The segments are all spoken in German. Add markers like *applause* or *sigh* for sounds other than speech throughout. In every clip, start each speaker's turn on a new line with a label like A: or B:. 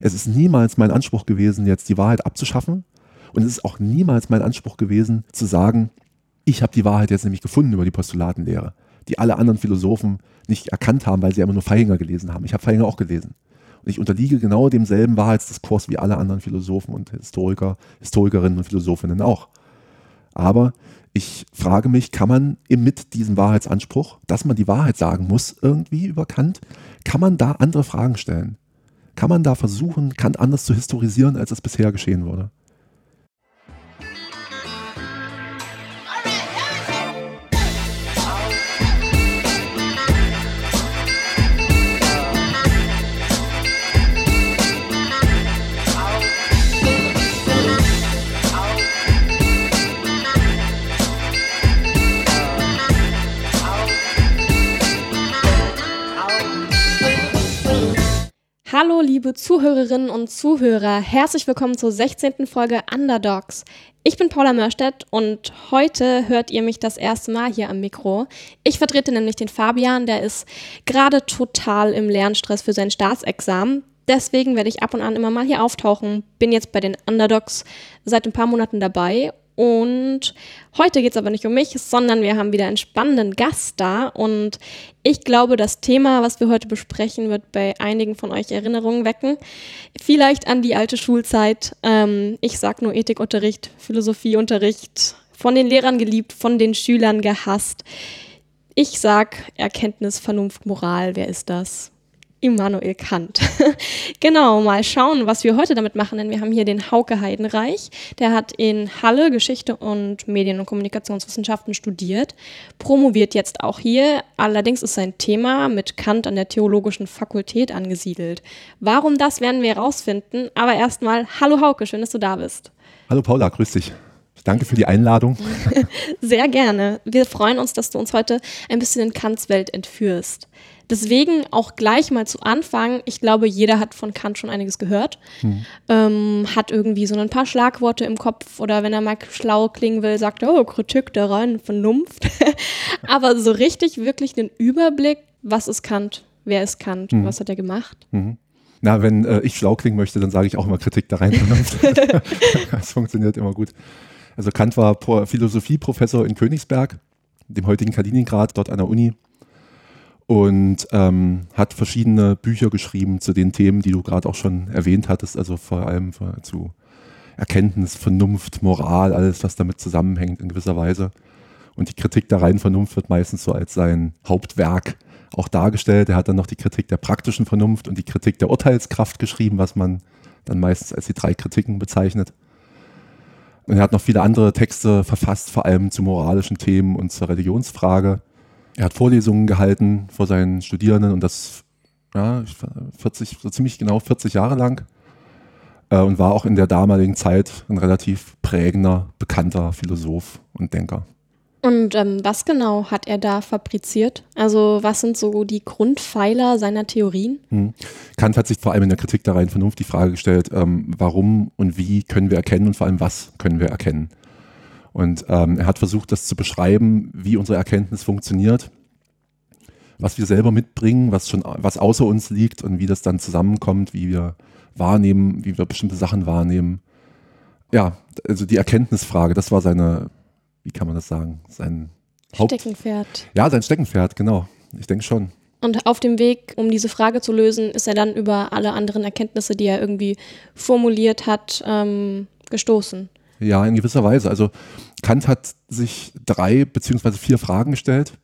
A: Es ist niemals mein Anspruch gewesen, jetzt die Wahrheit abzuschaffen. Und es ist auch niemals mein Anspruch gewesen, zu sagen, ich habe die Wahrheit jetzt nämlich gefunden über die Postulatenlehre, die alle anderen Philosophen nicht erkannt haben, weil sie immer nur Feihinger gelesen haben. Ich habe Feihinger auch gelesen. Und ich unterliege genau demselben Wahrheitsdiskurs wie alle anderen Philosophen und Historiker, Historikerinnen und Philosophinnen auch. Aber ich frage mich, kann man mit diesem Wahrheitsanspruch, dass man die Wahrheit sagen muss, irgendwie über Kant, kann man da andere Fragen stellen? Kann man da versuchen, Kant anders zu historisieren, als es bisher geschehen wurde?
B: Hallo, liebe Zuhörerinnen und Zuhörer. Herzlich willkommen zur 16. Folge Underdogs. Ich bin Paula Mörstedt und heute hört ihr mich das erste Mal hier am Mikro. Ich vertrete nämlich den Fabian, der ist gerade total im Lernstress für sein Staatsexamen. Deswegen werde ich ab und an immer mal hier auftauchen. Bin jetzt bei den Underdogs seit ein paar Monaten dabei und heute geht es aber nicht um mich, sondern wir haben wieder einen spannenden Gast da. Und ich glaube, das Thema, was wir heute besprechen, wird bei einigen von euch Erinnerungen wecken. Vielleicht an die alte Schulzeit. Ähm, ich sag nur Ethikunterricht, Philosophieunterricht, von den Lehrern geliebt, von den Schülern gehasst. Ich sag Erkenntnis, Vernunft, Moral. Wer ist das? Immanuel Kant. *laughs* genau, mal schauen, was wir heute damit machen, denn wir haben hier den Hauke Heidenreich. Der hat in Halle Geschichte und Medien- und Kommunikationswissenschaften studiert, promoviert jetzt auch hier. Allerdings ist sein Thema mit Kant an der Theologischen Fakultät angesiedelt. Warum das werden wir herausfinden, aber erstmal, hallo Hauke, schön, dass du da bist.
A: Hallo Paula, grüß dich. Danke für die Einladung. *laughs*
B: Sehr gerne. Wir freuen uns, dass du uns heute ein bisschen in Kants Welt entführst. Deswegen auch gleich mal zu Anfang, ich glaube, jeder hat von Kant schon einiges gehört, hm. ähm, hat irgendwie so ein paar Schlagworte im Kopf oder wenn er mal schlau klingen will, sagt er, oh, Kritik der reinen Vernunft. *laughs* Aber so richtig wirklich den Überblick, was ist Kant, wer ist Kant, hm. was hat er gemacht?
A: Hm. Na, wenn äh, ich schlau klingen möchte, dann sage ich auch immer Kritik der reinen Vernunft. *laughs* das funktioniert immer gut. Also Kant war Philosophieprofessor in Königsberg, dem heutigen Kaliningrad, dort an der Uni und ähm, hat verschiedene Bücher geschrieben zu den Themen, die du gerade auch schon erwähnt hattest, also vor allem zu Erkenntnis, Vernunft, Moral, alles, was damit zusammenhängt in gewisser Weise. Und die Kritik der reinen Vernunft wird meistens so als sein Hauptwerk auch dargestellt. Er hat dann noch die Kritik der praktischen Vernunft und die Kritik der Urteilskraft geschrieben, was man dann meistens als die drei Kritiken bezeichnet. Und er hat noch viele andere Texte verfasst, vor allem zu moralischen Themen und zur Religionsfrage. Er hat Vorlesungen gehalten vor seinen Studierenden und das ja, 40, so ziemlich genau 40 Jahre lang äh, und war auch in der damaligen Zeit ein relativ prägender, bekannter Philosoph und Denker.
B: Und ähm, was genau hat er da fabriziert? Also was sind so die Grundpfeiler seiner Theorien? Hm.
A: Kant hat sich vor allem in der Kritik der reinen Vernunft die Frage gestellt, ähm, warum und wie können wir erkennen und vor allem was können wir erkennen. Und ähm, er hat versucht, das zu beschreiben, wie unsere Erkenntnis funktioniert, was wir selber mitbringen, was schon was außer uns liegt und wie das dann zusammenkommt, wie wir wahrnehmen, wie wir bestimmte Sachen wahrnehmen. Ja, also die Erkenntnisfrage, das war seine, wie kann man das sagen, sein
B: Haupt Steckenpferd.
A: Ja, sein Steckenpferd, genau. Ich denke schon.
B: Und auf dem Weg, um diese Frage zu lösen, ist er dann über alle anderen Erkenntnisse, die er irgendwie formuliert hat, ähm, gestoßen.
A: Ja, in gewisser Weise. Also Kant hat sich drei beziehungsweise vier Fragen gestellt.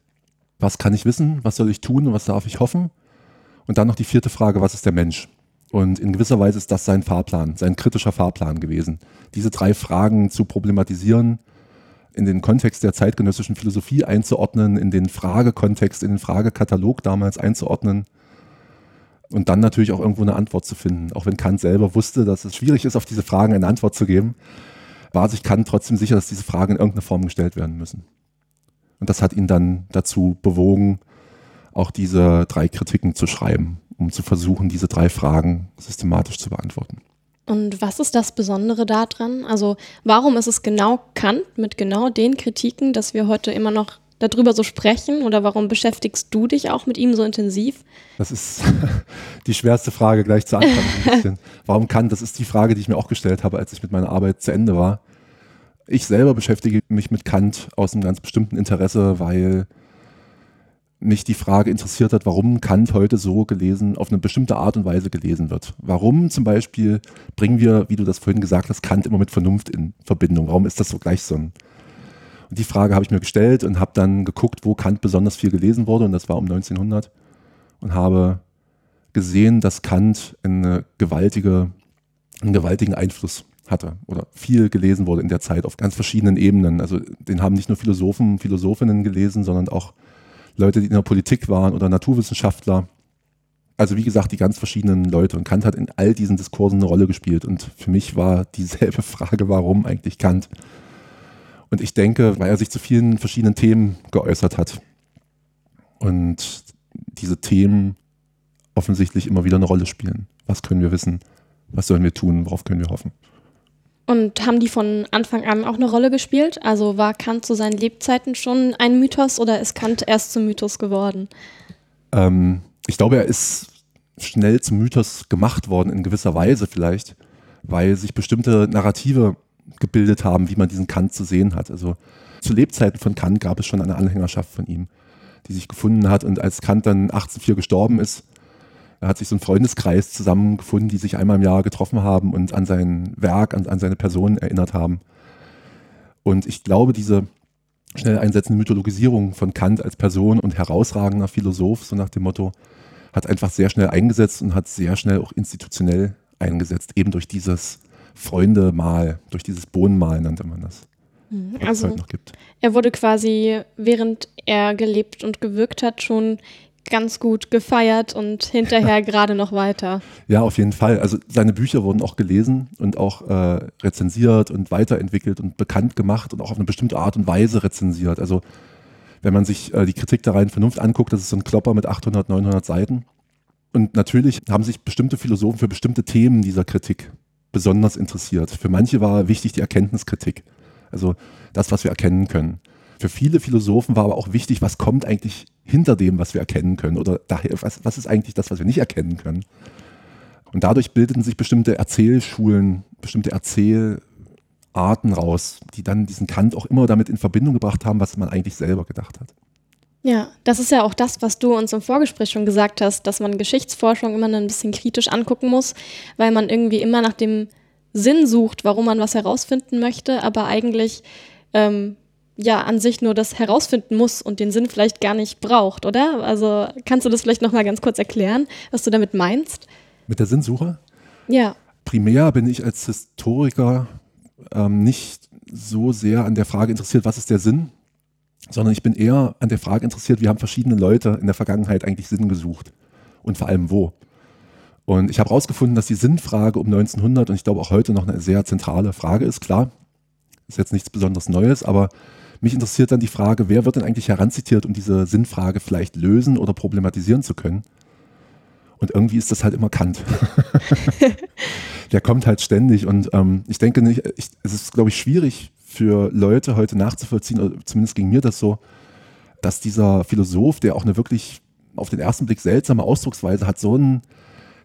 A: Was kann ich wissen? Was soll ich tun? Was darf ich hoffen? Und dann noch die vierte Frage, was ist der Mensch? Und in gewisser Weise ist das sein Fahrplan, sein kritischer Fahrplan gewesen. Diese drei Fragen zu problematisieren, in den Kontext der zeitgenössischen Philosophie einzuordnen, in den Fragekontext, in den Fragekatalog damals einzuordnen und dann natürlich auch irgendwo eine Antwort zu finden. Auch wenn Kant selber wusste, dass es schwierig ist, auf diese Fragen eine Antwort zu geben war sich Kant trotzdem sicher, dass diese Fragen in irgendeiner Form gestellt werden müssen. Und das hat ihn dann dazu bewogen, auch diese drei Kritiken zu schreiben, um zu versuchen, diese drei Fragen systematisch zu beantworten.
B: Und was ist das Besondere daran? Also warum ist es genau Kant mit genau den Kritiken, dass wir heute immer noch darüber so sprechen oder warum beschäftigst du dich auch mit ihm so intensiv?
A: Das ist *laughs* die schwerste Frage gleich zu Anfang. *laughs* warum Kant? Das ist die Frage, die ich mir auch gestellt habe, als ich mit meiner Arbeit zu Ende war. Ich selber beschäftige mich mit Kant aus einem ganz bestimmten Interesse, weil mich die Frage interessiert hat, warum Kant heute so gelesen, auf eine bestimmte Art und Weise gelesen wird. Warum zum Beispiel bringen wir, wie du das vorhin gesagt hast, Kant immer mit Vernunft in Verbindung? Warum ist das so gleich so ein die Frage habe ich mir gestellt und habe dann geguckt, wo Kant besonders viel gelesen wurde und das war um 1900 und habe gesehen, dass Kant eine gewaltige, einen gewaltigen Einfluss hatte oder viel gelesen wurde in der Zeit auf ganz verschiedenen Ebenen. Also den haben nicht nur Philosophen, Philosophinnen gelesen, sondern auch Leute, die in der Politik waren oder Naturwissenschaftler. Also wie gesagt, die ganz verschiedenen Leute. Und Kant hat in all diesen Diskursen eine Rolle gespielt. Und für mich war dieselbe *laughs* Frage, warum eigentlich Kant? Und ich denke, weil er sich zu vielen verschiedenen Themen geäußert hat. Und diese Themen offensichtlich immer wieder eine Rolle spielen. Was können wir wissen? Was sollen wir tun? Worauf können wir hoffen?
B: Und haben die von Anfang an auch eine Rolle gespielt? Also war Kant zu seinen Lebzeiten schon ein Mythos oder ist Kant erst zum Mythos geworden?
A: Ähm, ich glaube, er ist schnell zum Mythos gemacht worden, in gewisser Weise vielleicht, weil sich bestimmte Narrative gebildet haben, wie man diesen Kant zu sehen hat. Also zu Lebzeiten von Kant gab es schon eine Anhängerschaft von ihm, die sich gefunden hat. Und als Kant dann 1804 gestorben ist, hat sich so ein Freundeskreis zusammengefunden, die sich einmal im Jahr getroffen haben und an sein Werk, an, an seine Person erinnert haben. Und ich glaube, diese schnell einsetzende Mythologisierung von Kant als Person und herausragender Philosoph, so nach dem Motto, hat einfach sehr schnell eingesetzt und hat sehr schnell auch institutionell eingesetzt, eben durch dieses Freunde-Mal, durch dieses Bohnenmal nannte man das.
B: Mhm. Also, er wurde quasi, während er gelebt und gewirkt hat, schon ganz gut gefeiert und hinterher *laughs* gerade noch weiter.
A: Ja, auf jeden Fall. Also seine Bücher wurden auch gelesen und auch äh, rezensiert und weiterentwickelt und bekannt gemacht und auch auf eine bestimmte Art und Weise rezensiert. Also wenn man sich äh, die Kritik der reinen Vernunft anguckt, das ist so ein Klopper mit 800, 900 Seiten. Und natürlich haben sich bestimmte Philosophen für bestimmte Themen dieser Kritik besonders interessiert. Für manche war wichtig die Erkenntniskritik, also das, was wir erkennen können. Für viele Philosophen war aber auch wichtig, was kommt eigentlich hinter dem, was wir erkennen können oder daher, was, was ist eigentlich das, was wir nicht erkennen können. Und dadurch bildeten sich bestimmte Erzählschulen, bestimmte Erzählarten raus, die dann diesen Kant auch immer damit in Verbindung gebracht haben, was man eigentlich selber gedacht hat.
B: Ja, das ist ja auch das, was du uns im Vorgespräch schon gesagt hast, dass man Geschichtsforschung immer ein bisschen kritisch angucken muss, weil man irgendwie immer nach dem Sinn sucht, warum man was herausfinden möchte, aber eigentlich ähm, ja an sich nur das herausfinden muss und den Sinn vielleicht gar nicht braucht, oder? Also kannst du das vielleicht nochmal ganz kurz erklären, was du damit meinst?
A: Mit der Sinnsuche?
B: Ja.
A: Primär bin ich als Historiker ähm, nicht so sehr an der Frage interessiert, was ist der Sinn, sondern ich bin eher an der Frage interessiert, wie haben verschiedene Leute in der Vergangenheit eigentlich Sinn gesucht und vor allem wo. Und ich habe herausgefunden, dass die Sinnfrage um 1900 und ich glaube auch heute noch eine sehr zentrale Frage ist. Klar, ist jetzt nichts besonders Neues, aber mich interessiert dann die Frage, wer wird denn eigentlich heranzitiert, um diese Sinnfrage vielleicht lösen oder problematisieren zu können? Und irgendwie ist das halt immer Kant. *laughs* *laughs* Der kommt halt ständig und ähm, ich denke nicht, ich, es ist, glaube ich, schwierig für Leute heute nachzuvollziehen, oder zumindest ging mir das so, dass dieser Philosoph, der auch eine wirklich auf den ersten Blick seltsame Ausdrucksweise hat, so einen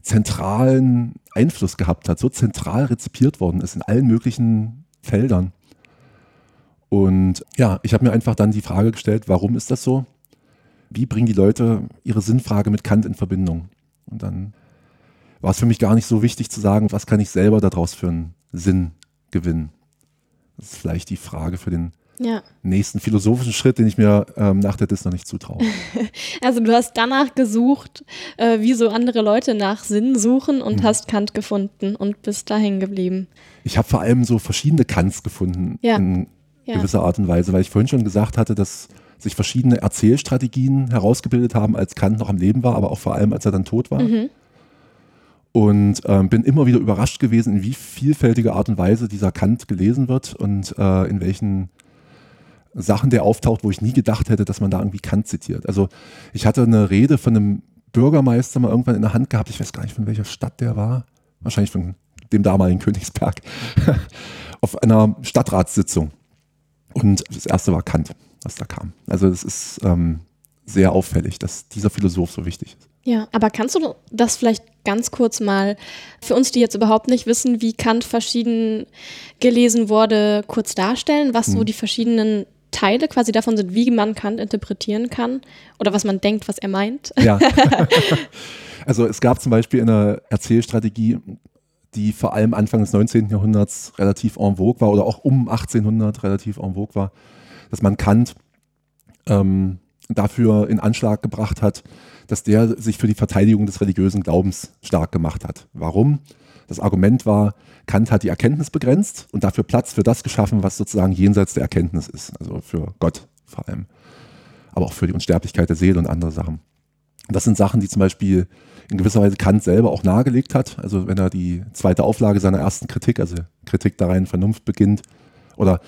A: zentralen Einfluss gehabt hat, so zentral rezipiert worden ist in allen möglichen Feldern. Und ja, ich habe mir einfach dann die Frage gestellt, warum ist das so? Wie bringen die Leute ihre Sinnfrage mit Kant in Verbindung? Und dann war es für mich gar nicht so wichtig zu sagen, was kann ich selber daraus für einen Sinn gewinnen. Das ist vielleicht die Frage für den ja. nächsten philosophischen Schritt, den ich mir ähm, nach der Dis noch nicht zutraue. *laughs*
B: Also du hast danach gesucht, äh, wie so andere Leute nach Sinn suchen und mhm. hast Kant gefunden und bist da hängen geblieben.
A: Ich habe vor allem so verschiedene Kants gefunden ja. in ja. gewisser Art und Weise, weil ich vorhin schon gesagt hatte, dass sich verschiedene Erzählstrategien herausgebildet haben, als Kant noch am Leben war, aber auch vor allem, als er dann tot war. Mhm. Und ähm, bin immer wieder überrascht gewesen, in wie vielfältiger Art und Weise dieser Kant gelesen wird und äh, in welchen Sachen der auftaucht, wo ich nie gedacht hätte, dass man da irgendwie Kant zitiert. Also ich hatte eine Rede von einem Bürgermeister mal irgendwann in der Hand gehabt, ich weiß gar nicht, von welcher Stadt der war, wahrscheinlich von dem damaligen Königsberg, *laughs* auf einer Stadtratssitzung. Und das erste war Kant. was da kam. Also es ist ähm, sehr auffällig, dass dieser Philosoph so wichtig ist.
B: Ja, aber kannst du das vielleicht ganz kurz mal für uns, die jetzt überhaupt nicht wissen, wie Kant verschieden gelesen wurde, kurz darstellen, was so die verschiedenen Teile quasi davon sind, wie man Kant interpretieren kann oder was man denkt, was er meint?
A: Ja. *laughs* *laughs* also es gab zum Beispiel eine Erzählstrategie, die vor allem Anfang des 19. Jahrhunderts relativ en vogue war oder auch um 1800 relativ en vogue war, dass man Kant ähm, dafür in Anschlag gebracht hat, dass der sich für die Verteidigung des religiösen Glaubens stark gemacht hat. Warum? Das Argument war, Kant hat die Erkenntnis begrenzt und dafür Platz für das geschaffen, was sozusagen jenseits der Erkenntnis ist, also für Gott vor allem, aber auch für die Unsterblichkeit der Seele und andere Sachen. Das sind Sachen, die zum Beispiel in gewisser Weise Kant selber auch nahegelegt hat. Also wenn er die zweite Auflage seiner ersten Kritik, also Kritik der reinen Vernunft beginnt, oder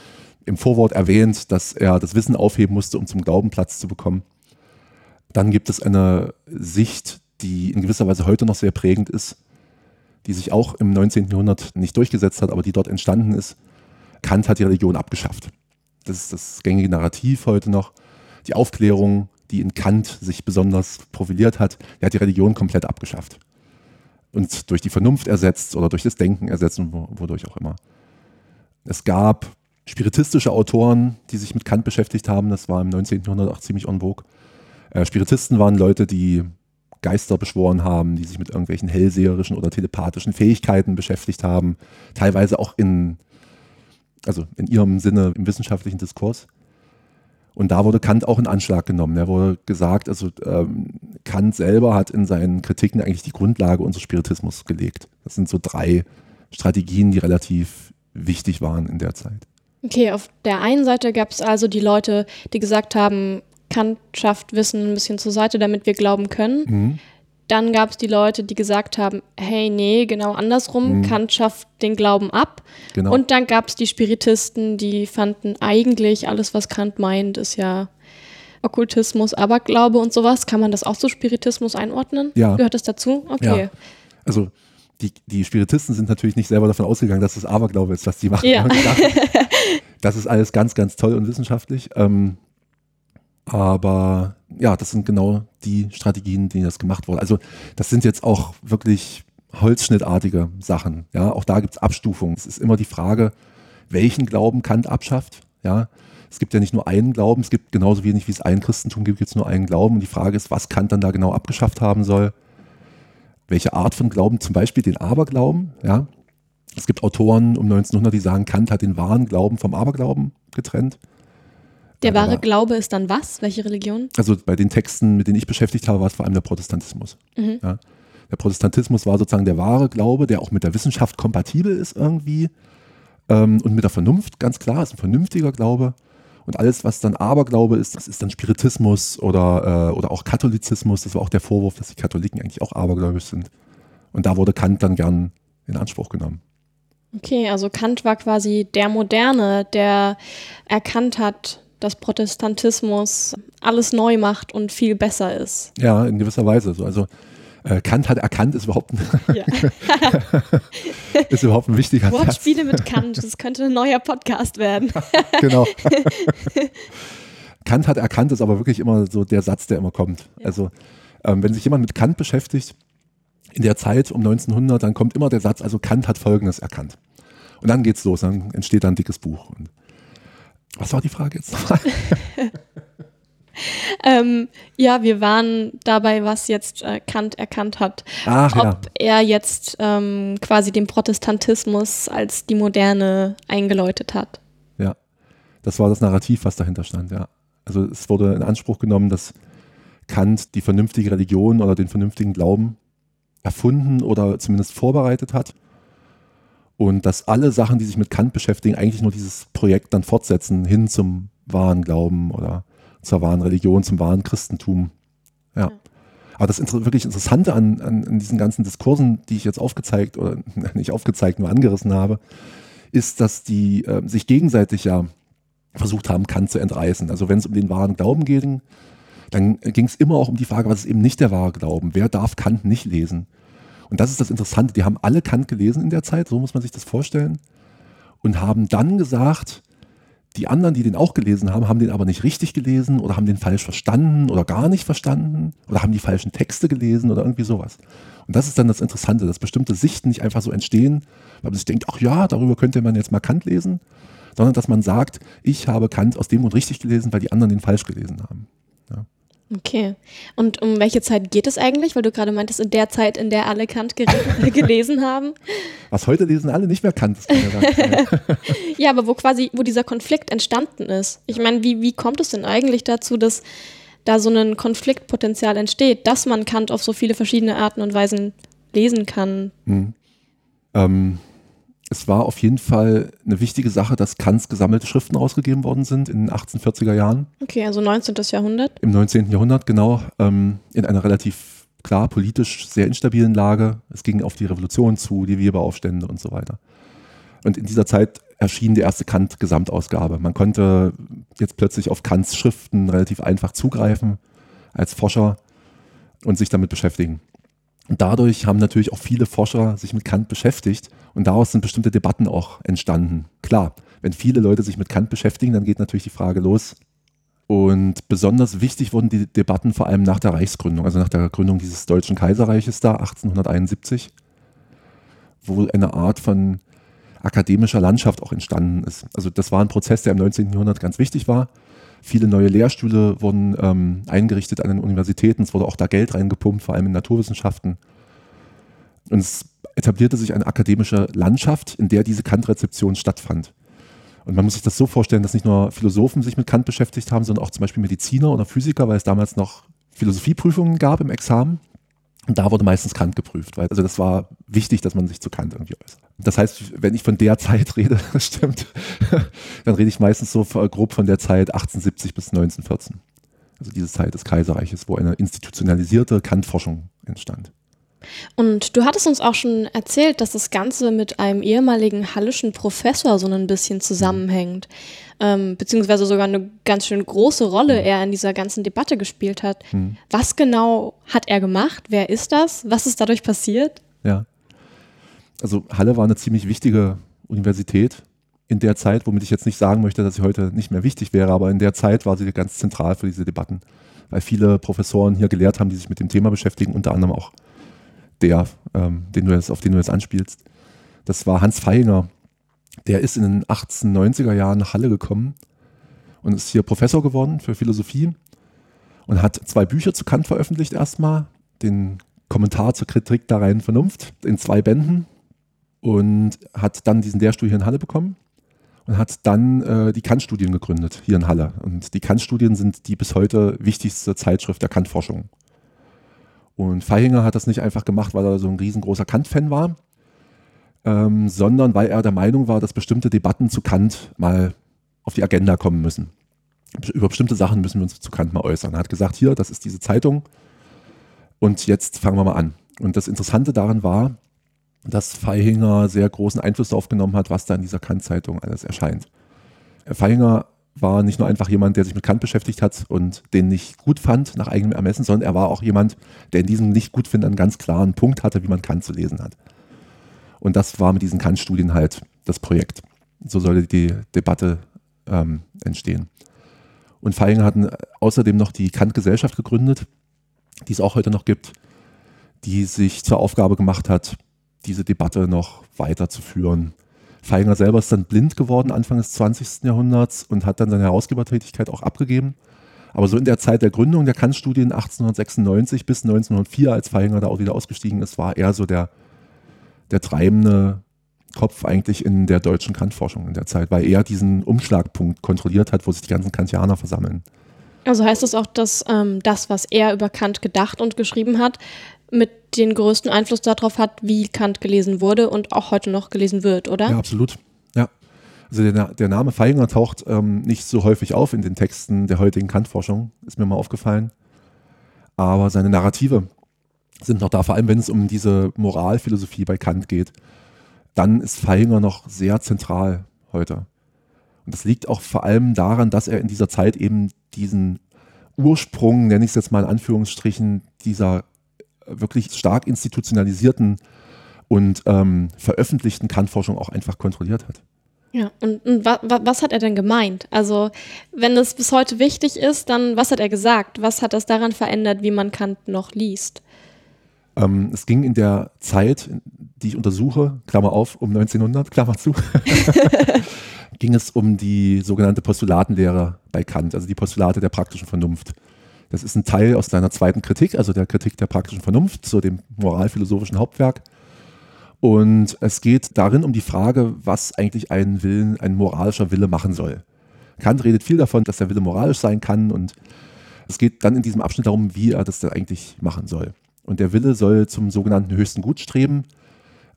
A: im Vorwort erwähnt, dass er das Wissen aufheben musste, um zum Glauben Platz zu bekommen. Dann gibt es eine Sicht, die in gewisser Weise heute noch sehr prägend ist, die sich auch im 19. Jahrhundert nicht durchgesetzt hat, aber die dort entstanden ist. Kant hat die Religion abgeschafft. Das ist das gängige Narrativ heute noch. Die Aufklärung, die in Kant sich besonders profiliert hat, der hat die Religion komplett abgeschafft. Und durch die Vernunft ersetzt oder durch das Denken ersetzt und wodurch auch immer. Es gab spiritistische Autoren, die sich mit Kant beschäftigt haben. Das war im 19. Jahrhundert auch ziemlich en vogue. Äh, Spiritisten waren Leute, die Geister beschworen haben, die sich mit irgendwelchen hellseherischen oder telepathischen Fähigkeiten beschäftigt haben, teilweise auch in, also in ihrem Sinne im wissenschaftlichen Diskurs. Und da wurde Kant auch in Anschlag genommen. Er wurde gesagt, also ähm, Kant selber hat in seinen Kritiken eigentlich die Grundlage unseres Spiritismus gelegt. Das sind so drei Strategien, die relativ wichtig waren in der Zeit.
B: Okay, auf der einen Seite gab es also die Leute, die gesagt haben, Kant schafft Wissen ein bisschen zur Seite, damit wir glauben können. Mhm. Dann gab es die Leute, die gesagt haben, hey, nee, genau andersrum, mhm. Kant schafft den Glauben ab. Genau. Und dann gab es die Spiritisten, die fanden eigentlich, alles, was Kant meint, ist ja Okkultismus, Aberglaube und sowas. Kann man das auch zu Spiritismus einordnen?
A: Ja.
B: Gehört das dazu? Okay.
A: Ja. Also die, die Spiritisten sind natürlich nicht selber davon ausgegangen, dass es Aberglaube ist, was die machen. Ja. *laughs* Das ist alles ganz, ganz toll und wissenschaftlich. Ähm, aber ja, das sind genau die Strategien, die das gemacht wurden. Also das sind jetzt auch wirklich holzschnittartige Sachen. Ja, auch da gibt es Abstufungen. Es ist immer die Frage, welchen Glauben Kant abschafft. Ja, es gibt ja nicht nur einen Glauben, es gibt genauso wenig wie es ein Christentum gibt, gibt es nur einen Glauben. Und die Frage ist, was Kant dann da genau abgeschafft haben soll. Welche Art von Glauben, zum Beispiel den Aberglauben. Ja, es gibt Autoren um 1900, die sagen, Kant hat den wahren Glauben vom Aberglauben getrennt.
B: Der wahre Glaube ist dann was? Welche Religion?
A: Also bei den Texten, mit denen ich beschäftigt habe, war es vor allem der Protestantismus. Mhm. Ja. Der Protestantismus war sozusagen der wahre Glaube, der auch mit der Wissenschaft kompatibel ist irgendwie ähm, und mit der Vernunft, ganz klar, ist ein vernünftiger Glaube. Und alles, was dann Aberglaube ist, das ist dann Spiritismus oder, äh, oder auch Katholizismus. Das war auch der Vorwurf, dass die Katholiken eigentlich auch abergläubisch sind. Und da wurde Kant dann gern in Anspruch genommen.
B: Okay, also Kant war quasi der Moderne, der erkannt hat, dass Protestantismus alles neu macht und viel besser ist.
A: Ja, in gewisser Weise. So. Also äh, Kant hat erkannt, ist überhaupt ein, ja. *laughs* ist überhaupt ein wichtiger
B: Wortspiele mit Kant, das könnte ein neuer Podcast werden. *laughs*
A: genau. Kant hat erkannt, ist aber wirklich immer so der Satz, der immer kommt. Ja. Also ähm, wenn sich jemand mit Kant beschäftigt, in der Zeit um 1900, dann kommt immer der Satz, also Kant hat Folgendes erkannt. Und dann geht's los, dann entsteht da ein dickes Buch. Und was war die Frage jetzt nochmal? *laughs* *laughs*
B: ähm, ja, wir waren dabei, was jetzt äh, Kant erkannt hat.
A: Ach,
B: Ob
A: ja.
B: er jetzt ähm, quasi den Protestantismus als die Moderne eingeläutet hat.
A: Ja, das war das Narrativ, was dahinter stand, ja. Also es wurde in Anspruch genommen, dass Kant die vernünftige Religion oder den vernünftigen Glauben erfunden oder zumindest vorbereitet hat und dass alle Sachen, die sich mit Kant beschäftigen, eigentlich nur dieses Projekt dann fortsetzen hin zum wahren Glauben oder zur wahren Religion, zum wahren Christentum. Ja. Aber das wirklich Interessante an, an, an, diesen ganzen Diskursen, die ich jetzt aufgezeigt oder *laughs* nicht aufgezeigt, nur angerissen habe, ist, dass die äh, sich gegenseitig ja versucht haben, Kant zu entreißen. Also wenn es um den wahren Glauben ging, dann ging es immer auch um die Frage, was ist eben nicht der wahre Glauben? Wer darf Kant nicht lesen? Und das ist das Interessante, die haben alle Kant gelesen in der Zeit, so muss man sich das vorstellen, und haben dann gesagt, Die anderen, die den auch gelesen haben, haben den aber nicht richtig gelesen oder haben den falsch verstanden oder gar nicht verstanden oder haben die falschen Texte gelesen oder irgendwie sowas. Und das ist dann das Interessante, dass bestimmte Sichten nicht einfach so entstehen, weil man sich denkt, ach ja, darüber könnte man jetzt mal Kant lesen, sondern dass man sagt, ich habe Kant aus dem Grund richtig gelesen, weil die anderen den falsch gelesen haben. Ja.
B: Okay. Und um welche Zeit geht es eigentlich? Weil du gerade meintest, in der Zeit, in der alle Kant *laughs* gelesen haben.
A: Was heute lesen alle nicht mehr Kant. *laughs*
B: ja, aber wo quasi, wo dieser Konflikt entstanden ist. Ich meine, wie, wie kommt es denn eigentlich dazu, dass da so ein Konfliktpotenzial entsteht, dass man Kant auf so viele verschiedene Arten und Weisen lesen kann?
A: Mhm. Ähm, es war auf jeden Fall eine wichtige Sache, dass Kants gesammelte Schriften rausgegeben worden sind in den 1840er Jahren.
B: Okay, also 19. Jahrhundert.
A: Im 19. Jahrhundert, genau. Ähm, in einer relativ klar politisch sehr instabilen Lage. Es ging auf die Revolution zu, die Weberaufstände und so weiter. Und in dieser Zeit erschien die erste Kant-Gesamtausgabe. Man konnte jetzt plötzlich auf Kants Schriften relativ einfach zugreifen als Forscher und sich damit beschäftigen. Dadurch haben natürlich auch viele Forscher sich mit Kant beschäftigt und daraus sind bestimmte Debatten auch entstanden. Klar, wenn viele Leute sich mit Kant beschäftigen, dann geht natürlich die Frage los. Und besonders wichtig wurden die Debatten vor allem nach der Reichsgründung, also nach der Gründung dieses Deutschen Kaiserreiches da 1871, wo eine Art von akademischer Landschaft auch entstanden ist. Also das war ein Prozess, der im 19. Jahrhundert ganz wichtig war. Viele neue Lehrstühle wurden ähm, eingerichtet an den Universitäten. Es wurde auch da Geld reingepumpt, vor allem in Naturwissenschaften. Und es etablierte sich eine akademische Landschaft, in der diese Kant-Rezeption stattfand. Und man muss sich das so vorstellen, dass nicht nur Philosophen sich mit Kant beschäftigt haben, sondern auch zum Beispiel Mediziner oder Physiker, weil es damals noch Philosophieprüfungen gab im Examen. Und da wurde meistens Kant geprüft. Weil, also das war wichtig, dass man sich zu Kant irgendwie äußert. Das heißt, wenn ich von der Zeit *laughs* rede, das stimmt, dann rede ich meistens so grob von der Zeit 1870 bis 1914. Also diese Zeit des Kaiserreiches, wo eine institutionalisierte Kant-Forschung entstand.
B: Und du hattest uns auch schon erzählt, dass das Ganze mit einem ehemaligen hallischen Professor so ein bisschen zusammenhängt, ähm, beziehungsweise sogar eine ganz schön große Rolle er in dieser ganzen Debatte gespielt hat. Mhm. Was genau hat er gemacht? Wer ist das? Was ist dadurch passiert?
A: Ja. Also Halle war eine ziemlich wichtige Universität in der Zeit, womit ich jetzt nicht sagen möchte, dass sie heute nicht mehr wichtig wäre, aber in der Zeit war sie ganz zentral für diese Debatten, weil viele Professoren hier gelehrt haben, die sich mit dem Thema beschäftigen, unter anderem auch der, ähm, den du jetzt, auf den du jetzt anspielst. Das war Hans Feinger. Der ist in den 1890er Jahren nach Halle gekommen und ist hier Professor geworden für Philosophie und hat zwei Bücher zu Kant veröffentlicht erstmal. Den Kommentar zur Kritik der reinen Vernunft in zwei Bänden und hat dann diesen Lehrstuhl hier in Halle bekommen und hat dann äh, die Kant-Studien gegründet hier in Halle. Und die Kant-Studien sind die bis heute wichtigste Zeitschrift der Kant-Forschung. Und Feihinger hat das nicht einfach gemacht, weil er so ein riesengroßer Kant-Fan war, ähm, sondern weil er der Meinung war, dass bestimmte Debatten zu Kant mal auf die Agenda kommen müssen. Über bestimmte Sachen müssen wir uns zu Kant mal äußern. Er hat gesagt, hier, das ist diese Zeitung und jetzt fangen wir mal an. Und das Interessante daran war, dass Feihinger sehr großen Einfluss darauf genommen hat, was da in dieser Kant-Zeitung alles erscheint. Feihinger war nicht nur einfach jemand, der sich mit Kant beschäftigt hat und den nicht gut fand nach eigenem Ermessen, sondern er war auch jemand, der in diesem nicht gut finden einen ganz klaren Punkt hatte, wie man Kant zu lesen hat. Und das war mit diesen Kant-Studien halt das Projekt. So sollte die Debatte ähm, entstehen. Und Feinger hat außerdem noch die Kant-Gesellschaft gegründet, die es auch heute noch gibt, die sich zur Aufgabe gemacht hat, diese Debatte noch weiterzuführen Feinger selber ist dann blind geworden Anfang des 20. Jahrhunderts und hat dann seine Herausgebertätigkeit auch abgegeben. Aber so in der Zeit der Gründung der Kant-Studien 1896 bis 1904, als Feinger da auch wieder ausgestiegen ist, war er so der, der treibende Kopf eigentlich in der deutschen Kant-Forschung in der Zeit, weil er diesen Umschlagpunkt kontrolliert hat, wo sich die ganzen Kantianer versammeln.
B: Also heißt das auch, dass ähm, das, was er über Kant gedacht und geschrieben hat, mit den größten Einfluss darauf hat, wie Kant gelesen wurde und auch heute noch gelesen wird, oder?
A: Ja, absolut. Ja. Also der, der Name Feinger taucht ähm, nicht so häufig auf in den Texten der heutigen Kant-Forschung, ist mir mal aufgefallen. Aber seine Narrative sind noch da, vor allem wenn es um diese Moralphilosophie bei Kant geht. Dann ist Feinger noch sehr zentral heute. Und das liegt auch vor allem daran, dass er in dieser Zeit eben diesen Ursprung, nenne ich es jetzt mal in Anführungsstrichen, dieser wirklich stark institutionalisierten und ähm, veröffentlichten Kantforschung auch einfach kontrolliert hat.
B: Ja, und, und wa, wa, was hat er denn gemeint? Also, wenn es bis heute wichtig ist, dann was hat er gesagt? Was hat das daran verändert, wie man Kant noch liest?
A: Ähm, es ging in der Zeit, die ich untersuche, Klammer auf, um 1900, Klammer zu, *laughs* ging es um die sogenannte Postulatenlehre bei Kant, also die Postulate der praktischen Vernunft. Das ist ein Teil aus seiner zweiten Kritik, also der Kritik der praktischen Vernunft, zu dem moralphilosophischen Hauptwerk. Und es geht darin um die Frage, was eigentlich ein Willen, ein moralischer Wille machen soll. Kant redet viel davon, dass der Wille moralisch sein kann und es geht dann in diesem Abschnitt darum, wie er das denn eigentlich machen soll. Und der Wille soll zum sogenannten höchsten Gut streben,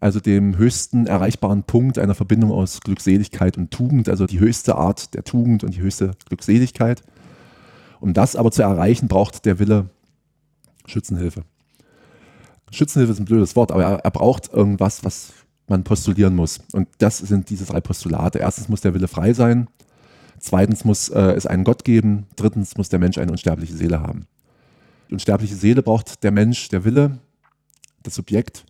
A: also dem höchsten erreichbaren Punkt einer Verbindung aus Glückseligkeit und Tugend, also die höchste Art der Tugend und die höchste Glückseligkeit. Um das aber zu erreichen, braucht der Wille Schützenhilfe. Schützenhilfe ist ein blödes Wort, aber er, er braucht irgendwas, was man postulieren muss. Und das sind diese drei Postulate. Erstens muss der Wille frei sein. Zweitens muss äh, es einen Gott geben. Drittens muss der Mensch eine unsterbliche Seele haben. Die unsterbliche Seele braucht der Mensch, der Wille, das Subjekt,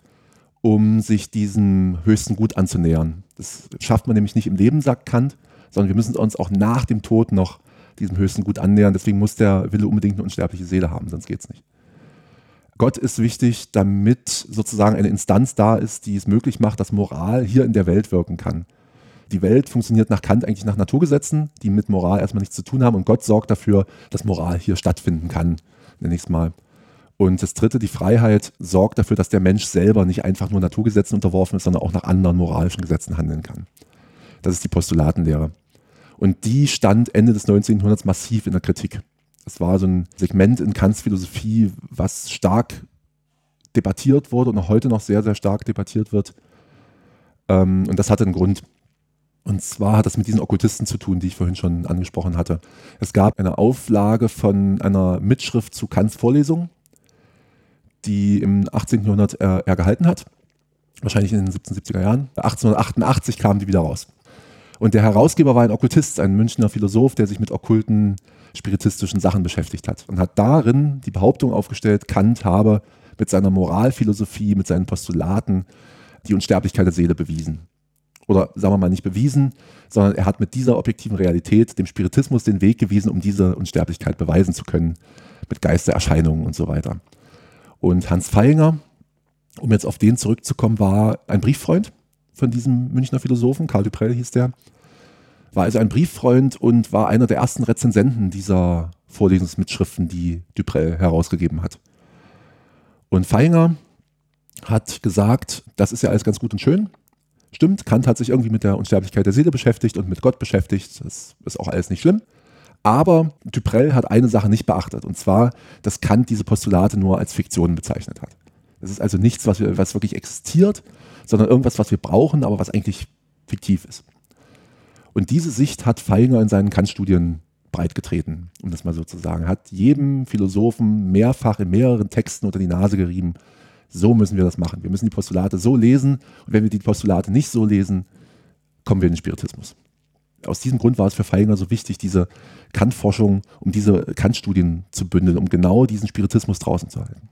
A: um sich diesem höchsten Gut anzunähern. Das schafft man nämlich nicht im Leben, sagt Kant, sondern wir müssen uns auch nach dem Tod noch diesem höchsten Gut annähern. Deswegen muss der Wille unbedingt eine unsterbliche Seele haben, sonst geht es nicht. Gott ist wichtig, damit sozusagen eine Instanz da ist, die es möglich macht, dass Moral hier in der Welt wirken kann. Die Welt funktioniert nach Kant eigentlich nach Naturgesetzen, die mit Moral erstmal nichts zu tun haben und Gott sorgt dafür, dass Moral hier stattfinden kann, nenne ich es mal. Und das dritte, die Freiheit sorgt dafür, dass der Mensch selber nicht einfach nur Naturgesetzen unterworfen ist, sondern auch nach anderen moralischen Gesetzen handeln kann. Das ist die Postulatenlehre. Und die stand Ende des 19. Jahrhunderts massiv in der Kritik. Es war so ein Segment in Kants Philosophie, was stark debattiert wurde und auch heute noch sehr, sehr stark debattiert wird. Ähm, und das hatte einen Grund. Und zwar hat das mit diesen Okkultisten zu tun, die ich vorhin schon angesprochen hatte. Es gab eine Auflage von einer Mitschrift zu Kants Vorlesung, die im 18. Jahrhundert er, er gehalten hat. Wahrscheinlich in den 1770er Jahren. 1888 kam die wieder raus. Und der Herausgeber war ein Okkultist, ein Münchner Philosoph, der sich mit okkulten spiritistischen Sachen beschäftigt hat und hat darin die Behauptung aufgestellt, Kant habe mit seiner Moralphilosophie, mit seinen Postulaten die Unsterblichkeit der Seele bewiesen. Oder sagen wir mal nicht bewiesen, sondern er hat mit dieser objektiven Realität dem Spiritismus den Weg gewiesen, um diese Unsterblichkeit beweisen zu können, mit Geistererscheinungen und so weiter. Und Hans Feinger, um jetzt auf den zurückzukommen, war ein Brieffreund von diesem Münchner Philosophen, Karl Duprell hieß der, war also ein Brieffreund und war einer der ersten Rezensenten dieser Vorlesungsmitschriften, die Duprell herausgegeben hat. Und Feinger hat gesagt, das ist ja alles ganz gut und schön. Stimmt, Kant hat sich irgendwie mit der Unsterblichkeit der Seele beschäftigt und mit Gott beschäftigt. Das ist auch alles nicht schlimm. Aber Duprell hat eine Sache nicht beachtet, und zwar, dass Kant diese Postulate nur als Fiktionen bezeichnet hat. Das ist also nichts, was, wir, was wirklich existiert, sondern irgendwas, was wir brauchen, aber was eigentlich fiktiv ist. Und diese Sicht hat Feinger in seinen Kant-Studien breitgetreten, um das mal so zu sagen. Hat jedem Philosophen mehrfach in mehreren Texten unter die Nase gerieben, so müssen wir das machen. Wir müssen die Postulate so lesen und wenn wir die Postulate nicht so lesen, kommen wir in den Spiritismus. Aus diesem Grund war es für Feinger so wichtig, diese Kant-Forschung, um diese Kant-Studien zu bündeln, um genau diesen Spiritismus draußen zu halten.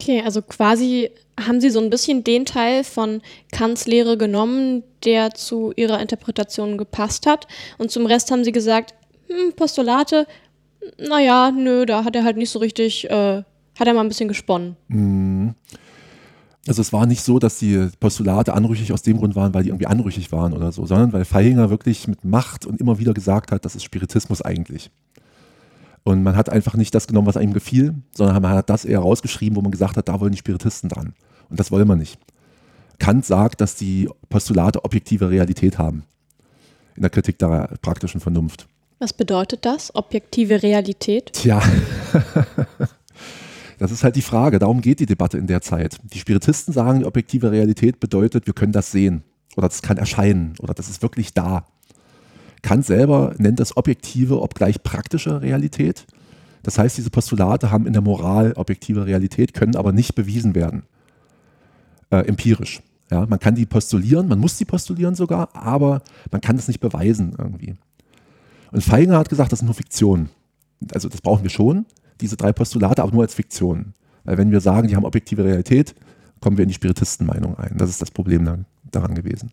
B: Okay, also quasi haben Sie so ein bisschen den Teil von Kants Lehre genommen, der zu Ihrer Interpretation gepasst hat. Und zum Rest haben Sie gesagt, hm, Postulate, naja, nö, da hat er halt nicht so richtig, äh, hat er mal ein bisschen gesponnen.
A: Mhm. Also es war nicht so, dass die Postulate anrüchig aus dem Grund waren, weil die irgendwie anrüchig waren oder so, sondern weil Feinger wirklich mit Macht und immer wieder gesagt hat, das ist Spiritismus eigentlich. Und man hat einfach nicht das genommen, was einem gefiel, sondern man hat das eher rausgeschrieben, wo man gesagt hat, da wollen die Spiritisten dran. Und das wollen wir nicht. Kant sagt, dass die Postulate objektive Realität haben. In der Kritik der praktischen Vernunft.
B: Was bedeutet das, objektive Realität?
A: Tja, *laughs* das ist halt die Frage. Darum geht die Debatte in der Zeit. Die Spiritisten sagen, die objektive Realität bedeutet, wir können das sehen. Oder das kann erscheinen. Oder das ist wirklich da. Kant selber nennt das objektive, obgleich praktische Realität. Das heißt, diese Postulate haben in der Moral objektive Realität, können aber nicht bewiesen werden. Äh, empirisch. Ja, man kann die postulieren, man muss die postulieren sogar, aber man kann das nicht beweisen irgendwie. Und Feinger hat gesagt, das sind nur Fiktionen. Also das brauchen wir schon, diese drei Postulate, aber nur als Fiktionen. Weil wenn wir sagen, die haben objektive Realität, kommen wir in die Spiritistenmeinung ein. Das ist das Problem daran gewesen.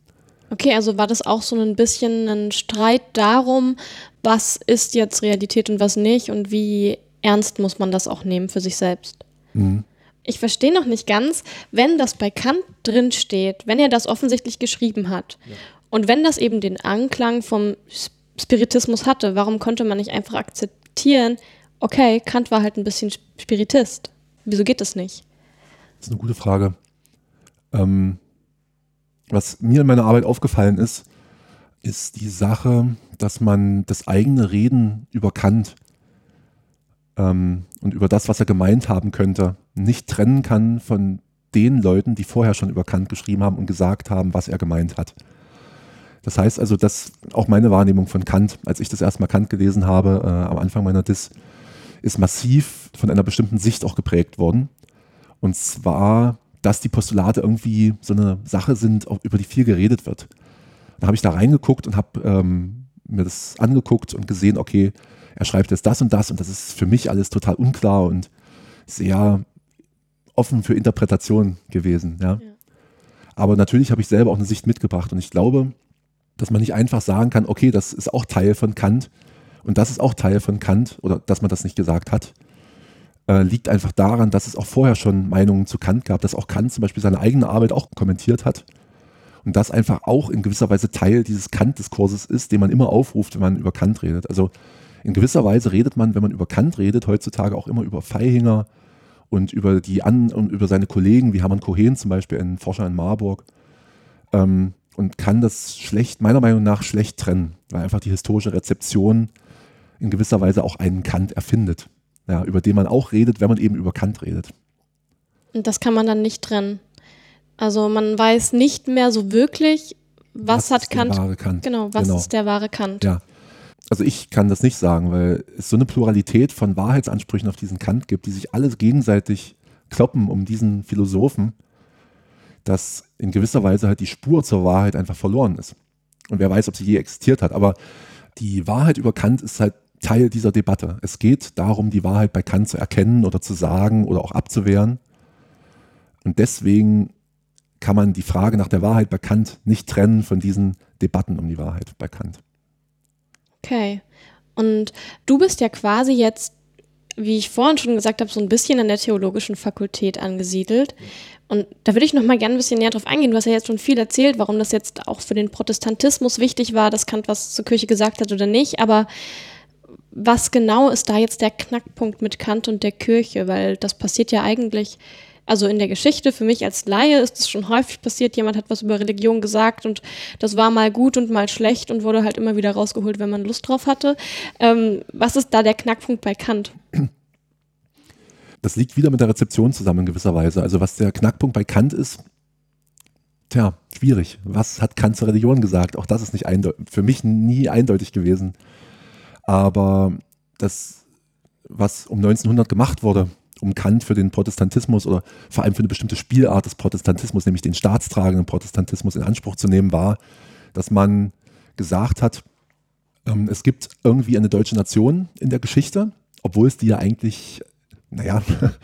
B: Okay, also war das auch so ein bisschen ein Streit darum, was ist jetzt Realität und was nicht und wie ernst muss man das auch nehmen für sich selbst? Mhm. Ich verstehe noch nicht ganz, wenn das bei Kant drin steht, wenn er das offensichtlich geschrieben hat ja. und wenn das eben den Anklang vom Spiritismus hatte, warum konnte man nicht einfach akzeptieren, okay, Kant war halt ein bisschen Spiritist. Wieso geht das nicht?
A: Das ist eine gute Frage. Ähm, was mir in meiner Arbeit aufgefallen ist, ist die Sache, dass man das eigene Reden über Kant ähm, und über das, was er gemeint haben könnte, nicht trennen kann von den Leuten, die vorher schon über Kant geschrieben haben und gesagt haben, was er gemeint hat. Das heißt also, dass auch meine Wahrnehmung von Kant, als ich das erstmal Kant gelesen habe, äh, am Anfang meiner Dis, ist massiv von einer bestimmten Sicht auch geprägt worden. Und zwar dass die Postulate irgendwie so eine Sache sind, über die viel geredet wird. Dann habe ich da reingeguckt und habe ähm, mir das angeguckt und gesehen, okay, er schreibt jetzt das und das und das ist für mich alles total unklar und sehr offen für Interpretation gewesen. Ja. ja. Aber natürlich habe ich selber auch eine Sicht mitgebracht und ich glaube, dass man nicht einfach sagen kann, okay, das ist auch Teil von Kant und das ist auch Teil von Kant oder dass man das nicht gesagt hat, äh, liegt einfach daran, dass es auch vorher schon Meinungen zu Kant gab, dass auch Kant zum Beispiel seine eigene Arbeit auch kommentiert hat. Und das einfach auch in gewisser Weise Teil dieses Kant-Diskurses ist, den man immer aufruft, wenn man über Kant redet. Also in gewisser Weise redet man, wenn man über Kant redet, heutzutage auch immer über Feihinger und über die An und über seine Kollegen, wie Hermann Cohen zum Beispiel, ein Forscher in Marburg. Ähm, und kann das schlecht, meiner Meinung nach, schlecht trennen, weil einfach die historische Rezeption in gewisser Weise auch einen Kant erfindet ja, über den man auch redet, wenn man eben über Kant redet.
B: Und das kann man dann nicht trennen. Also man weiß nicht mehr so wirklich, was, was hat Kant, Kant, Genau, was genau. ist der wahre Kant?
A: Ja. Also ich kann das nicht sagen, weil es so eine Pluralität von Wahrheitsansprüchen auf diesen Kant gibt, die sich alles gegenseitig kloppen um diesen Philosophen, dass in gewisser Weise halt die Spur zur Wahrheit einfach verloren ist. Und wer weiß, ob sie je existiert hat. Aber die Wahrheit über Kant ist halt Teil dieser Debatte. Es geht darum, die Wahrheit bei Kant zu erkennen oder zu sagen oder auch abzuwehren. Und deswegen kann man die Frage nach der Wahrheit bei Kant nicht trennen von diesen Debatten um die Wahrheit bei Kant.
B: Okay. Und du bist ja quasi jetzt, wie ich vorhin schon gesagt habe, so ein bisschen an der theologischen Fakultät angesiedelt. Und da würde ich noch mal gerne ein bisschen näher drauf eingehen. Du hast ja jetzt schon viel erzählt, warum das jetzt auch für den Protestantismus wichtig war, dass Kant was zur Kirche gesagt hat oder nicht. Aber was genau ist da jetzt der Knackpunkt mit Kant und der Kirche? Weil das passiert ja eigentlich, also in der Geschichte, für mich als Laie ist es schon häufig passiert, jemand hat was über Religion gesagt und das war mal gut und mal schlecht und wurde halt immer wieder rausgeholt, wenn man Lust drauf hatte. Ähm, was ist da der Knackpunkt bei Kant?
A: Das liegt wieder mit der Rezeption zusammen in gewisser Weise. Also was der Knackpunkt bei Kant ist, tja, schwierig. Was hat Kant zur Religion gesagt? Auch das ist nicht für mich nie eindeutig gewesen. Aber das, was um 1900 gemacht wurde, um Kant für den Protestantismus oder vor allem für eine bestimmte Spielart des Protestantismus, nämlich den staatstragenden Protestantismus in Anspruch zu nehmen, war, dass man gesagt hat, ähm, es gibt irgendwie eine deutsche Nation in der Geschichte, obwohl es die ja eigentlich, naja,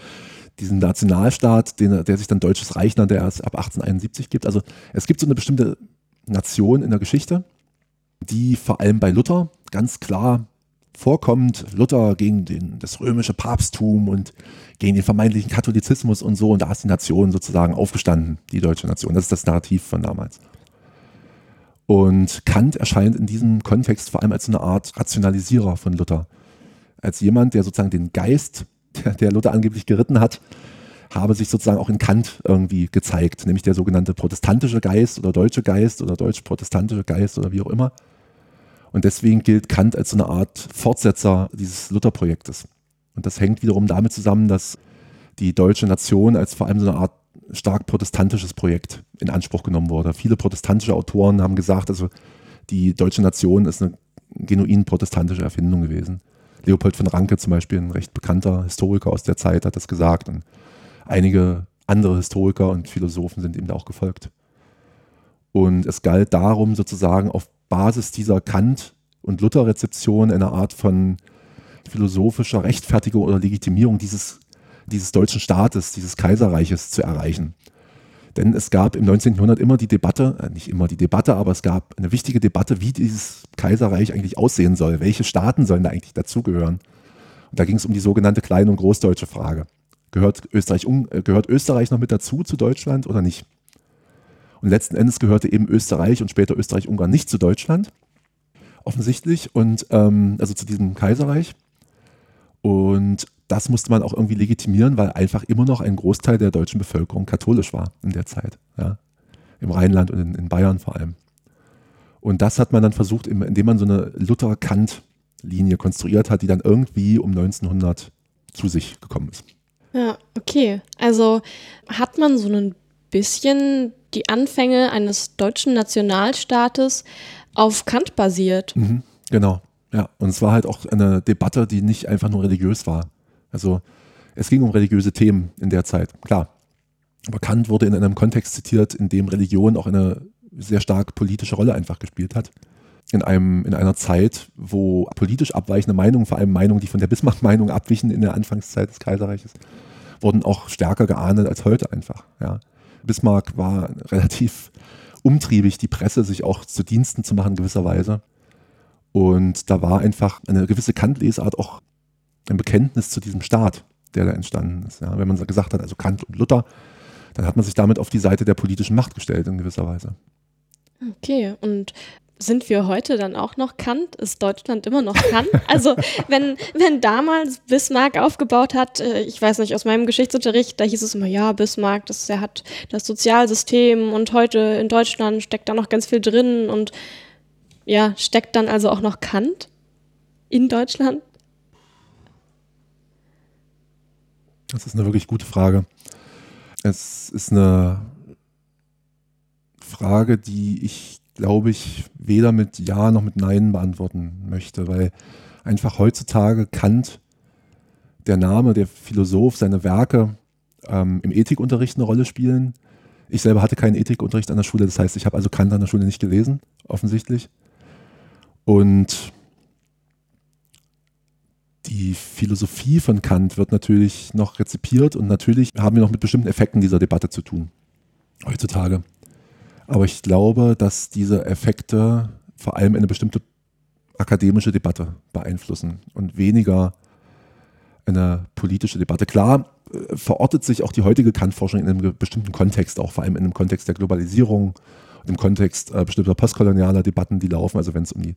A: *laughs* diesen Nationalstaat, den, der sich dann Deutsches Reich nannte, der erst ab 1871 gibt. Also es gibt so eine bestimmte Nation in der Geschichte, die vor allem bei Luther ganz klar vorkommt. Luther gegen den, das römische Papsttum und gegen den vermeintlichen Katholizismus und so. Und da ist die Nation sozusagen aufgestanden, die deutsche Nation. Das ist das Narrativ von damals. Und Kant erscheint in diesem Kontext vor allem als eine Art Rationalisierer von Luther. Als jemand, der sozusagen den Geist, der, der Luther angeblich geritten hat, habe sich sozusagen auch in Kant irgendwie gezeigt, nämlich der sogenannte protestantische Geist oder deutsche Geist oder deutsch-protestantische Geist oder wie auch immer. Und deswegen gilt Kant als so eine Art Fortsetzer dieses Luther-Projektes. Und das hängt wiederum damit zusammen, dass die deutsche Nation als vor allem so eine Art stark protestantisches Projekt in Anspruch genommen wurde. Viele protestantische Autoren haben gesagt, also die deutsche Nation ist eine genuin protestantische Erfindung gewesen. Leopold von Ranke zum Beispiel, ein recht bekannter Historiker aus der Zeit, hat das gesagt. Und einige andere Historiker und Philosophen sind ihm da auch gefolgt. Und es galt darum, sozusagen auf Basis dieser Kant- und Luther-Rezeption eine Art von philosophischer Rechtfertigung oder Legitimierung dieses, dieses deutschen Staates, dieses Kaiserreiches zu erreichen. Denn es gab im 19. Jahrhundert immer die Debatte, äh, nicht immer die Debatte, aber es gab eine wichtige Debatte, wie dieses Kaiserreich eigentlich aussehen soll. Welche Staaten sollen da eigentlich dazugehören? Und da ging es um die sogenannte kleine und großdeutsche Frage. Gehört Österreich, äh, gehört Österreich noch mit dazu zu Deutschland oder nicht? Und letzten Endes gehörte eben Österreich und später Österreich-Ungarn nicht zu Deutschland, offensichtlich, und ähm, also zu diesem Kaiserreich. Und das musste man auch irgendwie legitimieren, weil einfach immer noch ein Großteil der deutschen Bevölkerung katholisch war in der Zeit. Ja? Im Rheinland und in, in Bayern vor allem. Und das hat man dann versucht, indem man so eine Luther-Kant-Linie konstruiert hat, die dann irgendwie um 1900 zu sich gekommen ist.
B: Ja, okay. Also hat man so ein bisschen die Anfänge eines deutschen Nationalstaates auf Kant basiert.
A: Mhm, genau, ja. Und es war halt auch eine Debatte, die nicht einfach nur religiös war. Also es ging um religiöse Themen in der Zeit, klar. Aber Kant wurde in einem Kontext zitiert, in dem Religion auch eine sehr stark politische Rolle einfach gespielt hat. In, einem, in einer Zeit, wo politisch abweichende Meinungen, vor allem Meinungen, die von der Bismarck-Meinung abwichen in der Anfangszeit des Kaiserreiches, wurden auch stärker geahndet als heute einfach. Ja. Bismarck war relativ umtriebig, die Presse sich auch zu Diensten zu machen, gewisserweise. Und da war einfach eine gewisse Kant-Lesart auch ein Bekenntnis zu diesem Staat, der da entstanden ist. Ja. Wenn man gesagt hat, also Kant und Luther, dann hat man sich damit auf die Seite der politischen Macht gestellt in gewisser Weise.
B: Okay, und sind wir heute dann auch noch Kant? Ist Deutschland immer noch Kant? *laughs* Also wenn, wenn damals Bismarck aufgebaut hat, äh, ich weiß nicht, aus meinem Geschichtsunterricht, da hieß es immer, ja, Bismarck, das, er hat das Sozialsystem und heute in Deutschland steckt da noch ganz viel drin und ja, steckt dann also auch noch Kant in Deutschland?
A: Das ist eine wirklich gute Frage. Es ist eine Frage, die ich glaube ich, weder mit Ja noch mit Nein beantworten möchte, weil einfach heutzutage Kant, der Name, der Philosoph, seine Werke ähm, im Ethikunterricht eine Rolle spielen. Ich selber hatte keinen Ethikunterricht an der Schule, das heißt, ich habe also Kant an der Schule nicht gelesen, offensichtlich. Und die Philosophie von Kant wird natürlich noch rezipiert und natürlich haben wir noch mit bestimmten Effekten dieser Debatte zu tun, heutzutage. Aber ich glaube, dass diese Effekte vor allem eine bestimmte akademische Debatte beeinflussen und weniger eine politische Debatte. Klar äh, verortet sich auch die heutige Kant-Forschung in einem bestimmten Kontext, auch vor allem in einem Kontext der Globalisierung, im Kontext äh, bestimmter postkolonialer Debatten, die laufen, also wenn es um die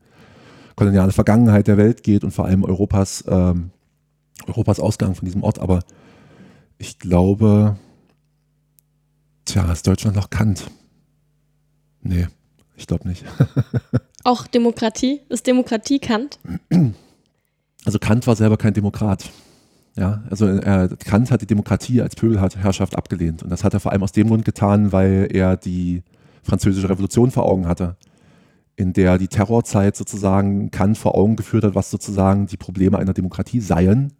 A: koloniale Vergangenheit der Welt geht und vor allem Europas, ähm, Europas Ausgang von diesem Ort. Aber ich glaube, tja, ist Deutschland noch Kant? Nee, ich glaube nicht. *laughs*
B: Auch Demokratie? Ist Demokratie Kant?
A: Also Kant war selber kein Demokrat. Ja, also er, Kant hat die Demokratie als Pöbelherrschaft abgelehnt. Und das hat er vor allem aus dem Grund getan, weil er die französische Revolution vor Augen hatte, in der die Terrorzeit sozusagen Kant vor Augen geführt hat, was sozusagen die Probleme einer Demokratie seien.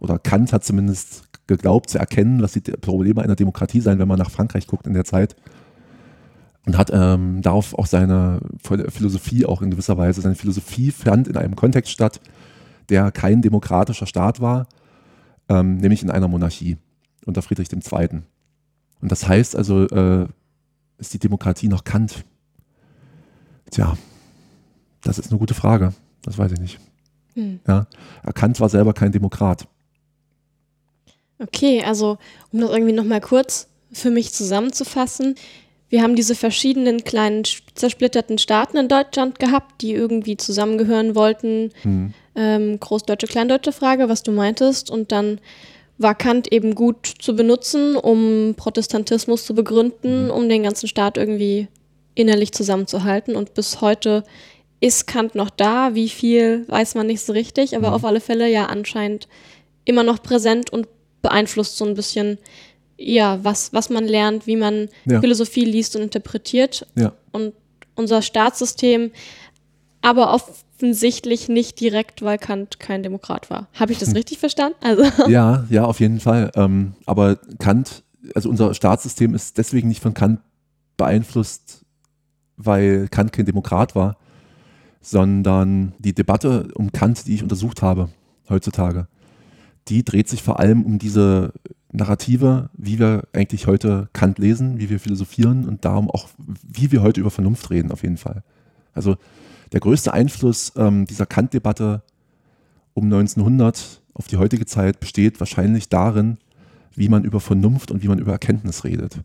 A: Oder Kant hat zumindest geglaubt zu erkennen, was die Probleme einer Demokratie seien, wenn man nach Frankreich guckt in der Zeit und hat ähm, darauf auch seine Philosophie auch in gewisser Weise, seine Philosophie fand in einem Kontext statt, der kein demokratischer Staat war, ähm, nämlich in einer Monarchie unter Friedrich II. Und das heißt also, äh, ist die Demokratie noch Kant? Tja, das ist eine gute Frage. Das weiß ich nicht. Hm. Ja, Kant war selber kein Demokrat.
B: Okay, also um das irgendwie nochmal kurz für mich zusammenzufassen, wir haben diese verschiedenen kleinen zersplitterten Staaten in Deutschland gehabt, die irgendwie zusammengehören wollten. Hm. Ähm, Großdeutsche, Kleindeutsche Frage, was du meintest. Und dann war Kant eben gut zu benutzen, um Protestantismus zu begründen, hm. um den ganzen Staat irgendwie innerlich zusammenzuhalten. Und bis heute ist Kant noch da. Wie viel, weiß man nicht so richtig, aber hm. auf alle Fälle ja anscheinend immer noch präsent und beeinflusst so ein bisschen ja, was, was man lernt, wie man ja. Philosophie liest und interpretiert.
A: Ja.
B: Und unser Staatssystem, aber offensichtlich nicht direkt, weil Kant kein Demokrat war. Habe ich das hm. richtig verstanden? Also. *laughs*
A: Ja, ja, auf jeden Fall. Ähm, aber Kant, also unser Staatssystem ist deswegen nicht von Kant beeinflusst, weil Kant kein Demokrat war, sondern die Debatte um Kant, die ich untersucht habe heutzutage, die dreht sich vor allem um diese Narrative, wie wir eigentlich heute Kant lesen, wie wir philosophieren und darum auch, wie wir heute über Vernunft reden, auf jeden Fall. Also der größte Einfluss ähm, dieser Kant-Debatte um 1900 auf die heutige Zeit besteht wahrscheinlich darin, wie man über Vernunft und wie man über Erkenntnis redet.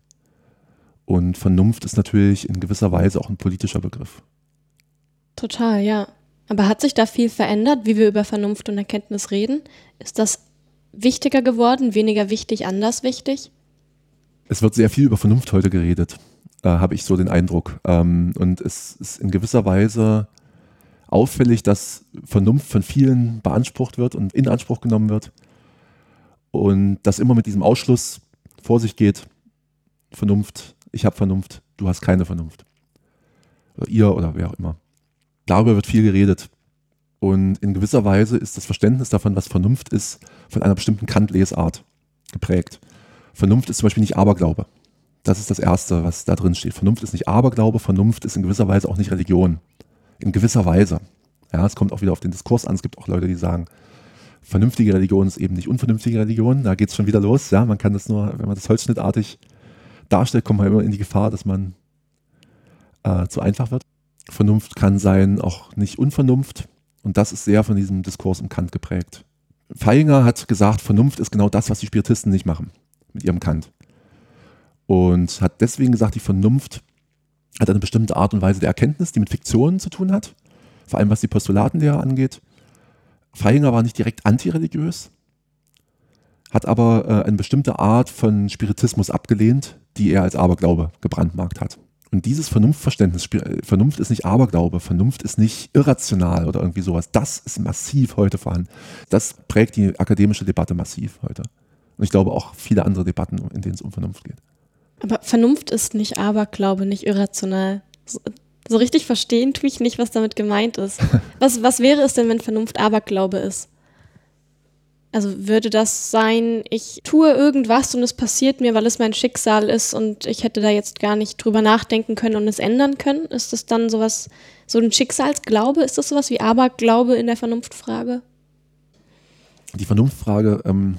A: Und Vernunft ist natürlich in gewisser Weise auch ein politischer Begriff.
B: Total, ja. Aber hat sich da viel verändert, wie wir über Vernunft und Erkenntnis reden? Ist das wichtiger geworden, weniger wichtig, anders wichtig?
A: Es wird sehr viel über Vernunft heute geredet, äh, habe ich so den Eindruck. Ähm, und es ist in gewisser Weise auffällig, dass Vernunft von vielen beansprucht wird und in Anspruch genommen wird. Und dass immer mit diesem Ausschluss vor sich geht, Vernunft, ich habe Vernunft, du hast keine Vernunft. Oder ihr oder wer auch immer. Darüber wird viel geredet. Und in gewisser Weise ist das Verständnis davon, was Vernunft ist, von einer bestimmten Kant-Lesart geprägt. Vernunft ist zum Beispiel nicht Aberglaube. Das ist das Erste, was da drin steht. Vernunft ist nicht Aberglaube, Vernunft ist in gewisser Weise auch nicht Religion. In gewisser Weise. Ja, es kommt auch wieder auf den Diskurs an. Es gibt auch Leute, die sagen, vernünftige Religion ist eben nicht unvernünftige Religion. Da geht es schon wieder los. Ja, man kann das nur, wenn man das holzschnittartig darstellt, kommt man immer in die Gefahr, dass man äh, zu einfach wird. Vernunft kann sein, auch nicht Unvernunft. Und das ist sehr von diesem Diskurs um Kant geprägt. Feinger hat gesagt, Vernunft ist genau das, was die Spiritisten nicht machen mit ihrem Kant. Und hat deswegen gesagt, die Vernunft hat eine bestimmte Art und Weise der Erkenntnis, die mit Fiktionen zu tun hat, vor allem was die Postulatenlehre angeht. Feinger war nicht direkt antireligiös, hat aber äh, eine bestimmte Art von Spiritismus abgelehnt, die er als Aberglaube gebrandmarkt hat. Und dieses Vernunftverständnis, äh, Vernunft ist nicht Aberglaube, Vernunft ist nicht irrational oder irgendwie sowas. Das ist massiv heute vorhanden. Das prägt die akademische Debatte massiv heute. Und ich glaube auch viele andere Debatten, in denen es um Vernunft geht.
B: Aber Vernunft ist nicht Aberglaube, nicht irrational. So, so richtig verstehen tue ich nicht, was damit gemeint ist. *laughs* Was, was wäre es denn, wenn Vernunft Aberglaube ist? Also würde das sein, ich tue irgendwas und es passiert mir, weil es mein Schicksal ist und ich hätte da jetzt gar nicht drüber nachdenken können und es ändern können? Ist das dann sowas, so ein Schicksalsglaube? Ist das sowas wie Aberglaube in der Vernunftfrage?
A: Die Vernunftfrage ähm,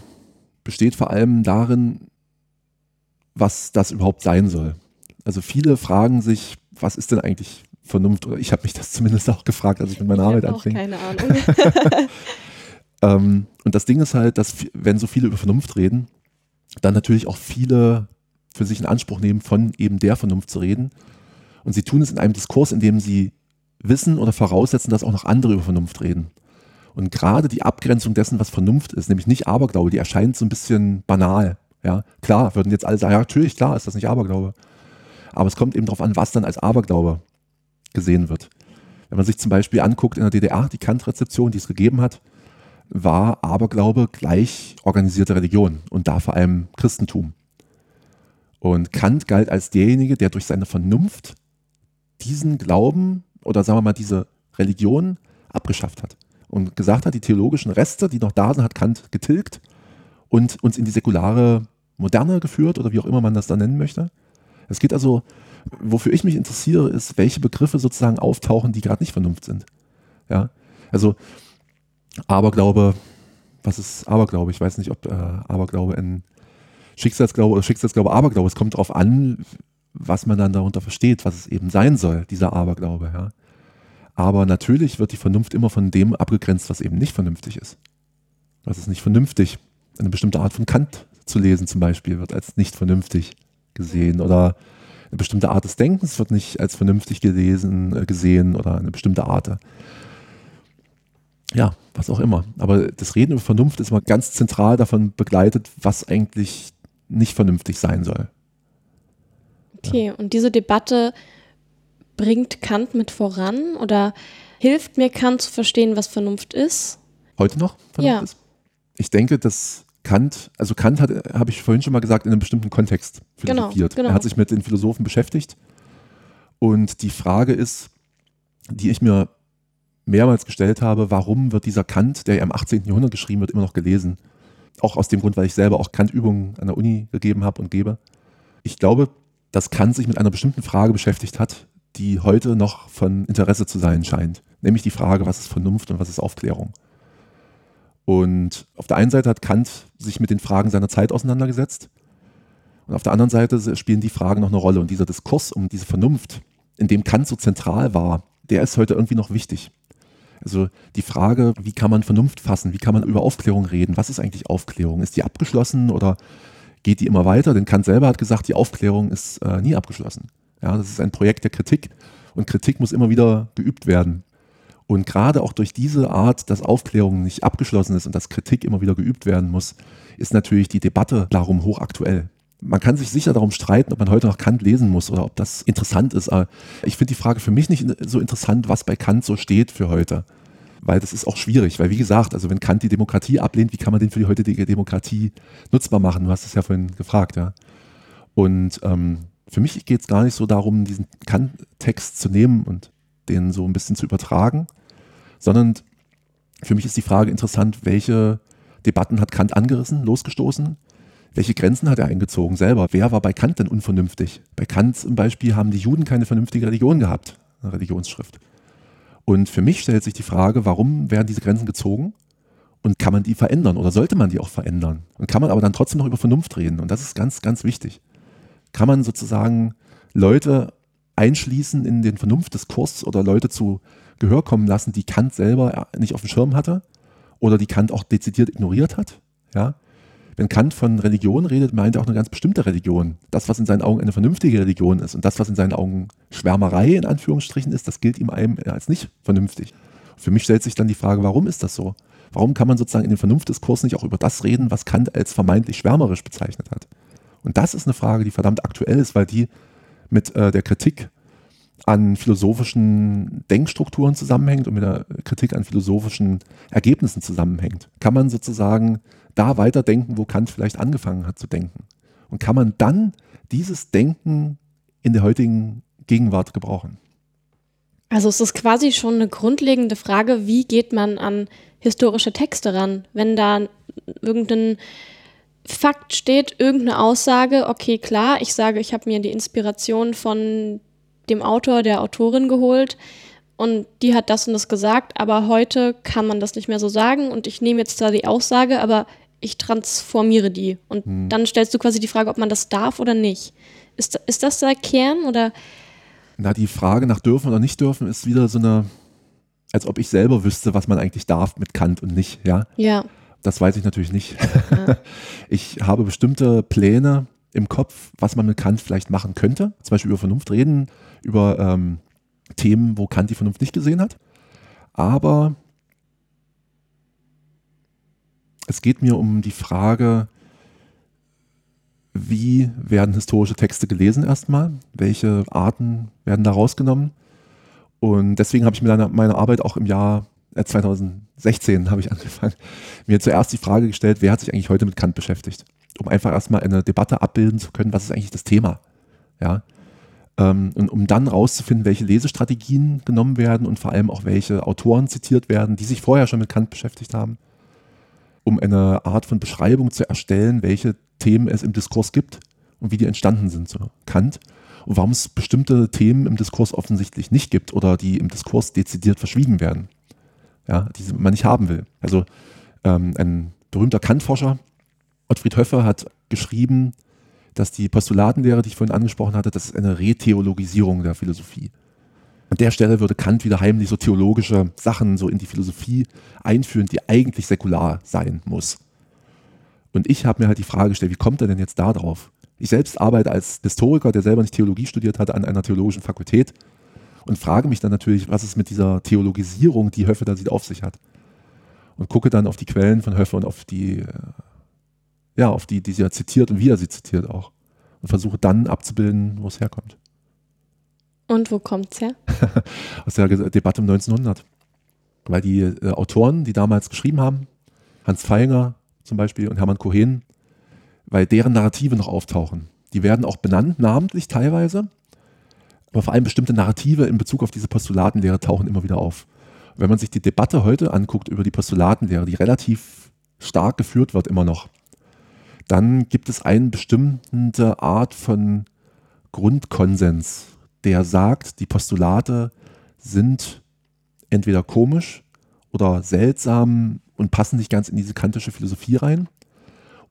A: besteht vor allem darin, was das überhaupt sein soll. Also viele fragen sich, was ist denn eigentlich Vernunft? Oder ich habe mich das zumindest auch gefragt, als ich mit meiner ich Arbeit anfing. Keine *laughs* Ahnung. Ähm, und das Ding ist halt, dass wenn so viele über Vernunft reden, dann natürlich auch viele für sich in Anspruch nehmen, von eben der Vernunft zu reden. Und sie tun es in einem Diskurs, in dem sie wissen oder voraussetzen, dass auch noch andere über Vernunft reden. Und gerade die Abgrenzung dessen, was Vernunft ist, nämlich nicht Aberglaube, die erscheint so ein bisschen banal. Ja, klar, würden jetzt alle sagen, ja, natürlich, klar, ist das nicht Aberglaube. Aber es kommt eben darauf an, was dann als Aberglaube gesehen wird. Wenn man sich zum Beispiel anguckt in der DDR, die Kant-Rezeption, die es gegeben hat, war Aberglaube gleich organisierte Religion und da vor allem Christentum. Und Kant galt als derjenige, der durch seine Vernunft diesen Glauben oder sagen wir mal diese Religion abgeschafft hat und gesagt hat, die theologischen Reste, die noch da sind, hat Kant getilgt und uns in die säkulare Moderne geführt oder wie auch immer man das dann nennen möchte. Es geht also, wofür ich mich interessiere, ist, welche Begriffe sozusagen auftauchen, die gerade nicht Vernunft sind. Ja, also Aberglaube, was ist Aberglaube? Ich weiß nicht, ob äh, Aberglaube ein Schicksalsglaube oder Schicksalsglaube Aberglaube. Es kommt darauf an, was man dann darunter versteht, was es eben sein soll, dieser Aberglaube. Ja. Aber natürlich wird die Vernunft immer von dem abgegrenzt, was eben nicht vernünftig ist. Was ist nicht vernünftig? Eine bestimmte Art von Kant zu lesen zum Beispiel wird als nicht vernünftig gesehen oder eine bestimmte Art des Denkens wird nicht als vernünftig gelesen, äh, gesehen oder eine bestimmte Art ja, was auch immer. Aber das Reden über Vernunft ist immer ganz zentral davon begleitet, was eigentlich nicht vernünftig sein soll.
B: Okay, ja. und diese Debatte bringt Kant mit voran oder hilft mir Kant zu verstehen, was Vernunft ist?
A: Heute noch? Vernunft ja. Ist? Ich denke, dass Kant, also Kant hat, habe ich vorhin schon mal gesagt, in einem bestimmten Kontext genau, philosophiert. Genau, genau. Er hat sich mit den Philosophen beschäftigt. Und die Frage ist, die ich mir mehrmals gestellt habe, warum wird dieser Kant, der ja im 18. Jahrhundert geschrieben wird, immer noch gelesen? Auch aus dem Grund, weil ich selber auch Kant-Übungen an der Uni gegeben habe und gebe. Ich glaube, dass Kant sich mit einer bestimmten Frage beschäftigt hat, die heute noch von Interesse zu sein scheint. Nämlich die Frage, was ist Vernunft und was ist Aufklärung? Und auf der einen Seite hat Kant sich mit den Fragen seiner Zeit auseinandergesetzt. Und auf der anderen Seite spielen die Fragen noch eine Rolle. Und dieser Diskurs um diese Vernunft, in dem Kant so zentral war, der ist heute irgendwie noch wichtig. Also die Frage, wie kann man Vernunft fassen? Wie kann man über Aufklärung reden? Was ist eigentlich Aufklärung? Ist die abgeschlossen oder geht die immer weiter? Denn Kant selber hat gesagt, die Aufklärung ist äh, nie abgeschlossen. Ja, das ist ein Projekt der Kritik und Kritik muss immer wieder geübt werden. Und gerade auch durch diese Art, dass Aufklärung nicht abgeschlossen ist und dass Kritik immer wieder geübt werden muss, ist natürlich die Debatte darum hochaktuell. Man kann sich sicher darum streiten, ob man heute noch Kant lesen muss oder ob das interessant ist. Aber ich finde die Frage für mich nicht so interessant, was bei Kant so steht für heute. Weil das ist auch schwierig, weil wie gesagt, also wenn Kant die Demokratie ablehnt, wie kann man den für die heutige Demokratie nutzbar machen? Du hast es ja vorhin gefragt, ja. Und ähm, für mich geht es gar nicht so darum, diesen Kant-Text zu nehmen und den so ein bisschen zu übertragen, sondern für mich ist die Frage interessant, welche Debatten hat Kant angerissen, losgestoßen? Welche Grenzen hat er eingezogen selber? Wer war bei Kant denn unvernünftig? Bei Kant zum Beispiel haben die Juden keine vernünftige Religion gehabt, eine Religionsschrift. Und für mich stellt sich die Frage, warum werden diese Grenzen gezogen? Und kann man die verändern oder sollte man die auch verändern? Und kann man aber dann trotzdem noch über Vernunft reden? Und das ist ganz, ganz wichtig. Kann man sozusagen Leute einschließen in den Vernunftdiskurs oder Leute zu Gehör kommen lassen, die Kant selber nicht auf dem Schirm hatte oder die Kant auch dezidiert ignoriert hat. Ja? Wenn Kant von Religion redet, meint er auch eine ganz bestimmte Religion. Das, was in seinen Augen eine vernünftige Religion ist und das, was in seinen Augen Schwärmerei in Anführungsstrichen ist, das gilt ihm einem als nicht vernünftig. Für mich stellt sich dann die Frage, warum ist das so? Warum kann man sozusagen in dem Vernunftdiskurs nicht auch über das reden, was Kant als vermeintlich schwärmerisch bezeichnet hat? Und das ist eine Frage, die verdammt aktuell ist, weil die mit äh, der Kritik an philosophischen Denkstrukturen zusammenhängt und mit der Kritik an philosophischen Ergebnissen zusammenhängt. Kann man sozusagen da weiterdenken, wo Kant vielleicht angefangen hat zu denken? Und kann man dann dieses Denken in der heutigen Gegenwart gebrauchen?
B: Also es ist quasi schon eine grundlegende Frage, wie geht man an historische Texte ran, wenn da irgendein Fakt steht, irgendeine Aussage, okay, klar, ich sage, ich habe mir die Inspiration von dem Autor, der Autorin geholt und die hat das und das gesagt, aber heute kann man das nicht mehr so sagen und ich nehme jetzt zwar die Aussage, aber ich transformiere die. Und hm. dann stellst du quasi die Frage, ob man das darf oder nicht. Ist, ist das der Kern oder?
A: Na, die Frage nach dürfen oder nicht dürfen ist wieder so eine, als ob ich selber wüsste, was man eigentlich darf mit Kant und nicht, ja?
B: Ja.
A: Das weiß ich natürlich nicht. Ja. *laughs* Ich habe bestimmte Pläne im Kopf, was man mit Kant vielleicht machen könnte. Zum Beispiel über Vernunft reden, über ähm, Themen, wo Kant die Vernunft nicht gesehen hat. Aber es geht mir um die Frage, wie werden historische Texte gelesen erstmal? Welche Arten werden da rausgenommen? Und deswegen habe ich mir meine Arbeit auch im Jahr 2016 äh, habe ich angefangen, *laughs* mir zuerst die Frage gestellt, wer hat sich eigentlich heute mit Kant beschäftigt? Um einfach erstmal eine Debatte abbilden zu können, was ist eigentlich das Thema? Ja. Ähm, und um dann rauszufinden, welche Lesestrategien genommen werden und vor allem auch welche Autoren zitiert werden, die sich vorher schon mit Kant beschäftigt haben, um eine Art von Beschreibung zu erstellen, welche Themen es im Diskurs gibt und wie die entstanden sind zu Kant und warum es bestimmte Themen im Diskurs offensichtlich nicht gibt oder die im Diskurs dezidiert verschwiegen werden ja, die man nicht haben will. Also ähm, ein berühmter Kantforscher, Ottfried Höffer, hat geschrieben, dass die Postulatenlehre, die ich vorhin angesprochen hatte, das ist eine Retheologisierung der Philosophie. An der Stelle würde Kant wieder heimlich so theologische Sachen so in die Philosophie einführen, die eigentlich säkular sein muss. Und ich habe mir halt die Frage gestellt, wie kommt er denn jetzt da drauf? Ich selbst arbeite als Historiker, der selber nicht Theologie studiert hatte, an einer theologischen Fakultät und frage mich dann natürlich, was es mit dieser Theologisierung, die Höffe da sieht, auf sich hat. Und gucke dann auf die Quellen von Höffe und auf die, äh, ja, auf die, die sie ja zitiert und wie er sie zitiert auch. Und versuche dann abzubilden, wo es herkommt.
B: Und wo kommt es her? *laughs*
A: Aus der Debatte um 1900. Weil die äh, Autoren, die damals geschrieben haben, Hans Feinger zum Beispiel und Hermann Cohen, weil deren Narrative noch auftauchen. Die werden auch benannt, namentlich teilweise, aber vor allem bestimmte Narrative in Bezug auf diese Postulatenlehre tauchen immer wieder auf. wenn man sich die Debatte heute anguckt über die Postulatenlehre, die relativ stark geführt wird immer noch, dann gibt es eine bestimmte Art von Grundkonsens, der sagt, die Postulate sind entweder komisch oder seltsam und passen nicht ganz in diese kantische Philosophie rein.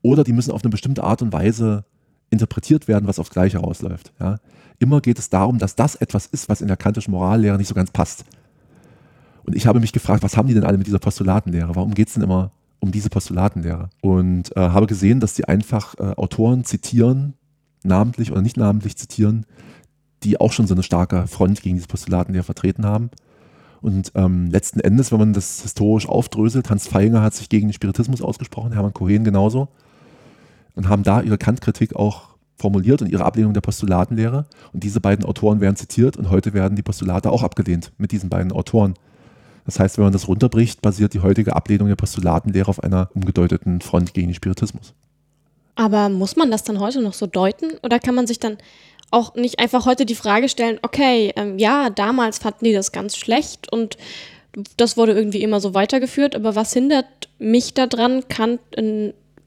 A: Oder die müssen auf eine bestimmte Art und Weise interpretiert werden, was aufs Gleiche rausläuft. Ja. Immer geht es darum, dass das etwas ist, was in der kantischen Morallehre nicht so ganz passt. Und ich habe mich gefragt, was haben die denn alle mit dieser Postulatenlehre? Warum geht es denn immer um diese Postulatenlehre? Und äh, habe gesehen, dass die einfach äh, Autoren zitieren, namentlich oder nicht namentlich zitieren, die auch schon so eine starke Front gegen diese Postulatenlehre vertreten haben. Und ähm, letzten Endes, wenn man das historisch aufdröselt, Hans Feinger hat sich gegen den Spiritismus ausgesprochen, Hermann Cohen genauso, und haben da ihre Kantkritik auch formuliert und ihre Ablehnung der Postulatenlehre. Und diese beiden Autoren werden zitiert und heute werden die Postulate auch abgelehnt mit diesen beiden Autoren. Das heißt, wenn man das runterbricht, basiert die heutige Ablehnung der Postulatenlehre auf einer umgedeuteten Front gegen den Spiritismus.
B: Aber muss man das dann heute noch so deuten? Oder kann man sich dann auch nicht einfach heute die Frage stellen, okay, ähm, ja, damals fanden die das ganz schlecht und das wurde irgendwie immer so weitergeführt, aber was hindert mich daran, Kant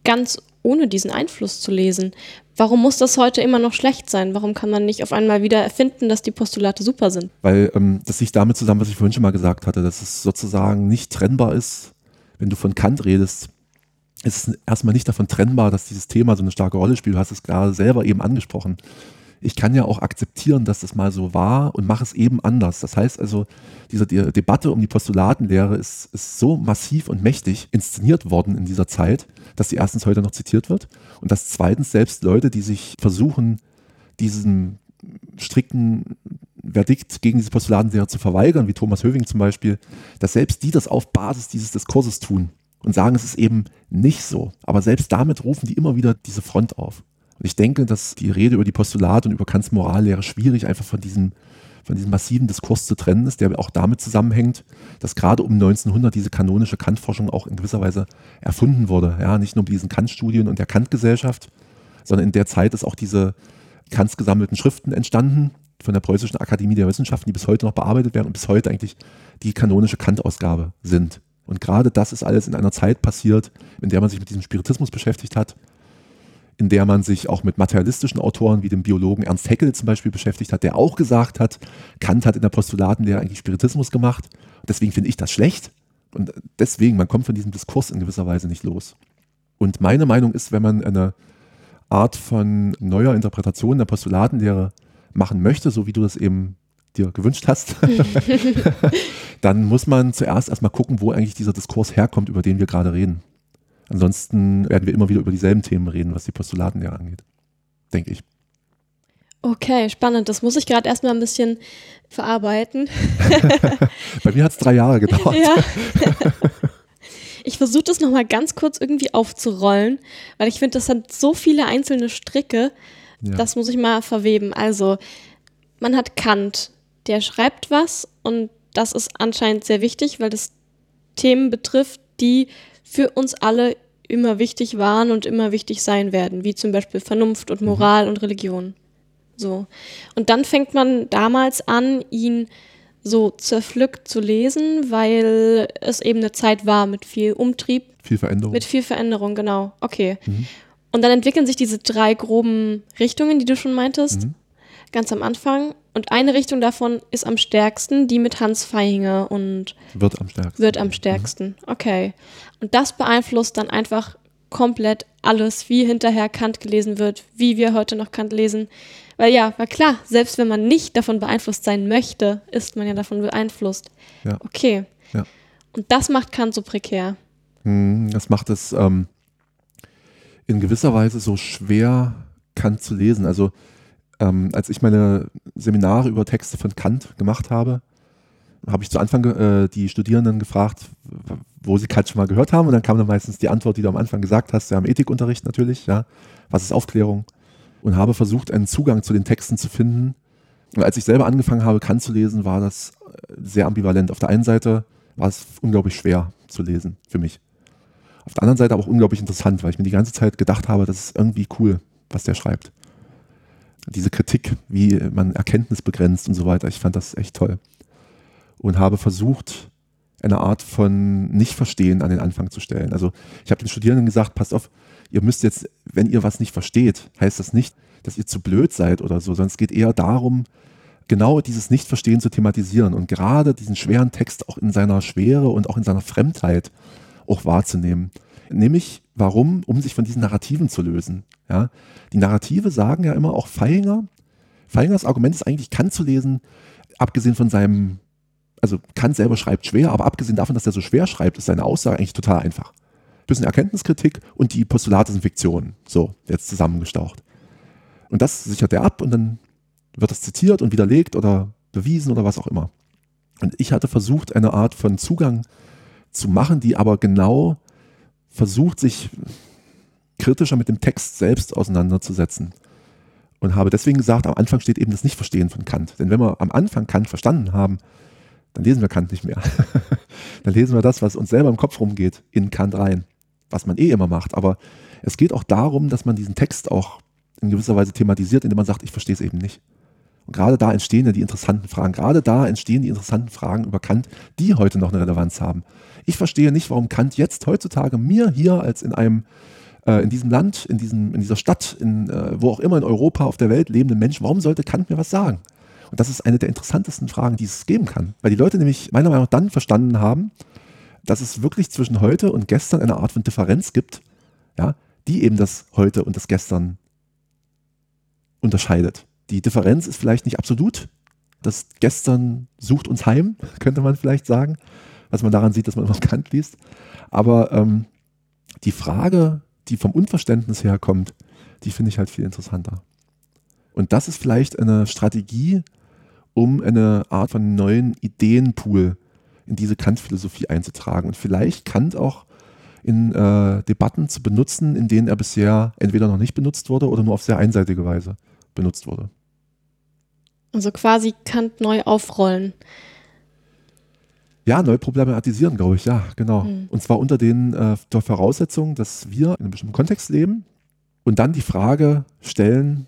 B: ganz ohne diesen Einfluss zu lesen? Warum muss das heute immer noch schlecht sein? Warum kann man nicht auf einmal wieder erfinden, dass die Postulate super sind?
A: Weil ähm, das liegt damit zusammen, was ich vorhin schon mal gesagt hatte, dass es sozusagen nicht trennbar ist, wenn du von Kant redest. Es ist erstmal nicht davon trennbar, dass dieses Thema so eine starke Rolle spielt. Du hast es gerade selber eben angesprochen ich kann ja auch akzeptieren, dass das mal so war und mache es eben anders. Das heißt also, diese Debatte um die Postulatenlehre ist, ist so massiv und mächtig inszeniert worden in dieser Zeit, dass sie erstens heute noch zitiert wird und dass zweitens selbst Leute, die sich versuchen, diesem strikten Verdikt gegen diese Postulatenlehre zu verweigern, wie Thomas Höving zum Beispiel, dass selbst die das auf Basis dieses Diskurses tun und sagen, es ist eben nicht so. Aber selbst damit rufen die immer wieder diese Front auf. Ich denke, dass die Rede über die Postulate und über Kants Morallehre schwierig einfach von diesem, von diesem massiven Diskurs zu trennen ist, der auch damit zusammenhängt, dass gerade um 1900 diese kanonische Kantforschung auch in gewisser Weise erfunden wurde. Ja, nicht nur mit diesen Kant-Studien und der Kant-Gesellschaft, sondern in der Zeit ist auch diese Kants gesammelten Schriften entstanden von der Preußischen Akademie der Wissenschaften, die bis heute noch bearbeitet werden und bis heute eigentlich die kanonische Kant-Ausgabe sind. Und gerade das ist alles in einer Zeit passiert, in der man sich mit diesem Spiritismus beschäftigt hat, in der man sich auch mit materialistischen Autoren wie dem Biologen Ernst Haeckel zum Beispiel beschäftigt hat, der auch gesagt hat, Kant hat in der Postulatenlehre eigentlich Spiritismus gemacht. Deswegen finde ich das schlecht. Und deswegen, man kommt von diesem Diskurs in gewisser Weise nicht los. Und meine Meinung ist, wenn man eine Art von neuer Interpretation der Postulatenlehre machen möchte, so wie du das eben dir gewünscht hast, *laughs* *laughs* dann muss man zuerst erstmal gucken, wo eigentlich dieser Diskurs herkommt, über den wir gerade reden. Ansonsten werden wir immer wieder über dieselben Themen reden, was die Postulatenlehre angeht. Denke ich.
B: Okay, spannend. Das muss ich gerade erstmal ein bisschen verarbeiten. *laughs*
A: Bei mir hat es drei Jahre gedauert. Ja. *laughs*
B: Ich versuche das nochmal ganz kurz irgendwie aufzurollen, weil ich finde, das hat so viele einzelne Stricke. Ja. Das muss ich mal verweben. Also, man hat Kant, der schreibt was und das ist anscheinend sehr wichtig, weil das Themen betrifft, die für uns alle immer wichtig waren und immer wichtig sein werden, wie zum Beispiel Vernunft und mhm. Moral mhm. und Religion. So. Und dann fängt man damals an, ihn so zerpflückt zu lesen, weil es eben eine Zeit war mit viel Umtrieb.
A: Viel Veränderung.
B: Mit viel Veränderung, genau. Okay. Mhm. Und dann entwickeln sich diese drei groben Richtungen, die du schon meintest, mhm. Ganz am Anfang. Und eine Richtung davon ist am stärksten, die mit Hans Feihinger und
A: wird am stärksten.
B: Wird am stärksten. Mhm. Okay. Und das beeinflusst dann einfach komplett alles, wie hinterher Kant gelesen wird, wie wir heute noch Kant lesen. Weil ja, war klar, selbst wenn man nicht davon beeinflusst sein möchte, ist man ja davon beeinflusst. Ja. Okay. Ja. Und das macht Kant so prekär.
A: Hm, das macht es ähm, in gewisser Weise so schwer, Kant zu lesen. Also ähm, als ich meine Seminare über Texte von Kant gemacht habe, habe ich zu Anfang äh, die Studierenden gefragt, wo sie Kant schon mal gehört haben. Und dann kam dann meistens die Antwort, die du am Anfang gesagt hast, ja, im Ethikunterricht natürlich, ja, was ist Aufklärung? Und habe versucht, einen Zugang zu den Texten zu finden. Und als ich selber angefangen habe, Kant zu lesen, war das äh, sehr ambivalent. Auf der einen Seite war es unglaublich schwer zu lesen für mich. Auf der anderen Seite aber auch unglaublich interessant, weil ich mir die ganze Zeit gedacht habe, das ist irgendwie cool, was der schreibt diese Kritik, wie man Erkenntnis begrenzt und so weiter. Ich fand das echt toll. Und habe versucht, eine Art von Nicht-Verstehen an den Anfang zu stellen. Also ich habe den Studierenden gesagt, passt auf, ihr müsst jetzt, wenn ihr was nicht versteht, heißt das nicht, dass ihr zu blöd seid oder so, sondern es geht eher darum, genau dieses Nicht-Verstehen zu thematisieren und gerade diesen schweren Text auch in seiner Schwere und auch in seiner Fremdheit auch wahrzunehmen. Nämlich, warum? Um sich von diesen Narrativen zu lösen. Ja? Die Narrative sagen ja immer auch Feinger. Feingers Argument ist eigentlich, Kant zu lesen, abgesehen von seinem, also Kant selber schreibt schwer, aber abgesehen davon, dass er so schwer schreibt, ist seine Aussage eigentlich total einfach. Bisschen Erkenntniskritik und die Postulate sind Fiktionen. So, jetzt zusammengestaucht. Und das sichert er ab und dann wird das zitiert und widerlegt oder bewiesen oder was auch immer. Und ich hatte versucht, eine Art von Zugang zu machen, die aber genau versucht, sich kritischer mit dem Text selbst auseinanderzusetzen. Und habe deswegen gesagt, am Anfang steht eben das Nichtverstehen von Kant. Denn wenn wir am Anfang Kant verstanden haben, dann lesen wir Kant nicht mehr. *laughs* dann lesen wir das, was uns selber im Kopf rumgeht, in Kant rein. Was man eh immer macht. Aber es geht auch darum, dass man diesen Text auch in gewisser Weise thematisiert, indem man sagt, ich verstehe es eben nicht. Und gerade da entstehen ja die interessanten Fragen. Gerade da entstehen die interessanten Fragen über Kant, die heute noch eine Relevanz haben. Ich verstehe nicht, warum Kant jetzt heutzutage mir hier als in einem äh, in diesem Land, in, diesem, in dieser Stadt, in, äh, wo auch immer in Europa, auf der Welt lebenden Menschen, warum sollte Kant mir was sagen? Und das ist eine der interessantesten Fragen, die es geben kann. Weil die Leute nämlich meiner Meinung nach dann verstanden haben, dass es wirklich zwischen heute und gestern eine Art von Differenz gibt, ja, die eben das heute und das gestern unterscheidet. Die Differenz ist vielleicht nicht absolut. Das Gestern sucht uns heim, *laughs* könnte man vielleicht sagen, was man daran sieht, dass man immer Kant liest. Aber ähm, die Frage, die vom Unverständnis herkommt, die finde ich halt viel interessanter. Und das ist vielleicht eine Strategie, um eine Art von neuen Ideenpool in diese Kant-Philosophie einzutragen und vielleicht Kant auch in äh, Debatten zu benutzen, in denen er bisher entweder noch nicht benutzt wurde oder nur auf sehr einseitige Weise benutzt wurde.
B: Also quasi Kant neu aufrollen.
A: Ja, neu problematisieren, glaube ich, ja, genau. Mhm. Und zwar unter den äh, der Voraussetzung, dass wir in einem bestimmten Kontext leben und dann die Frage stellen,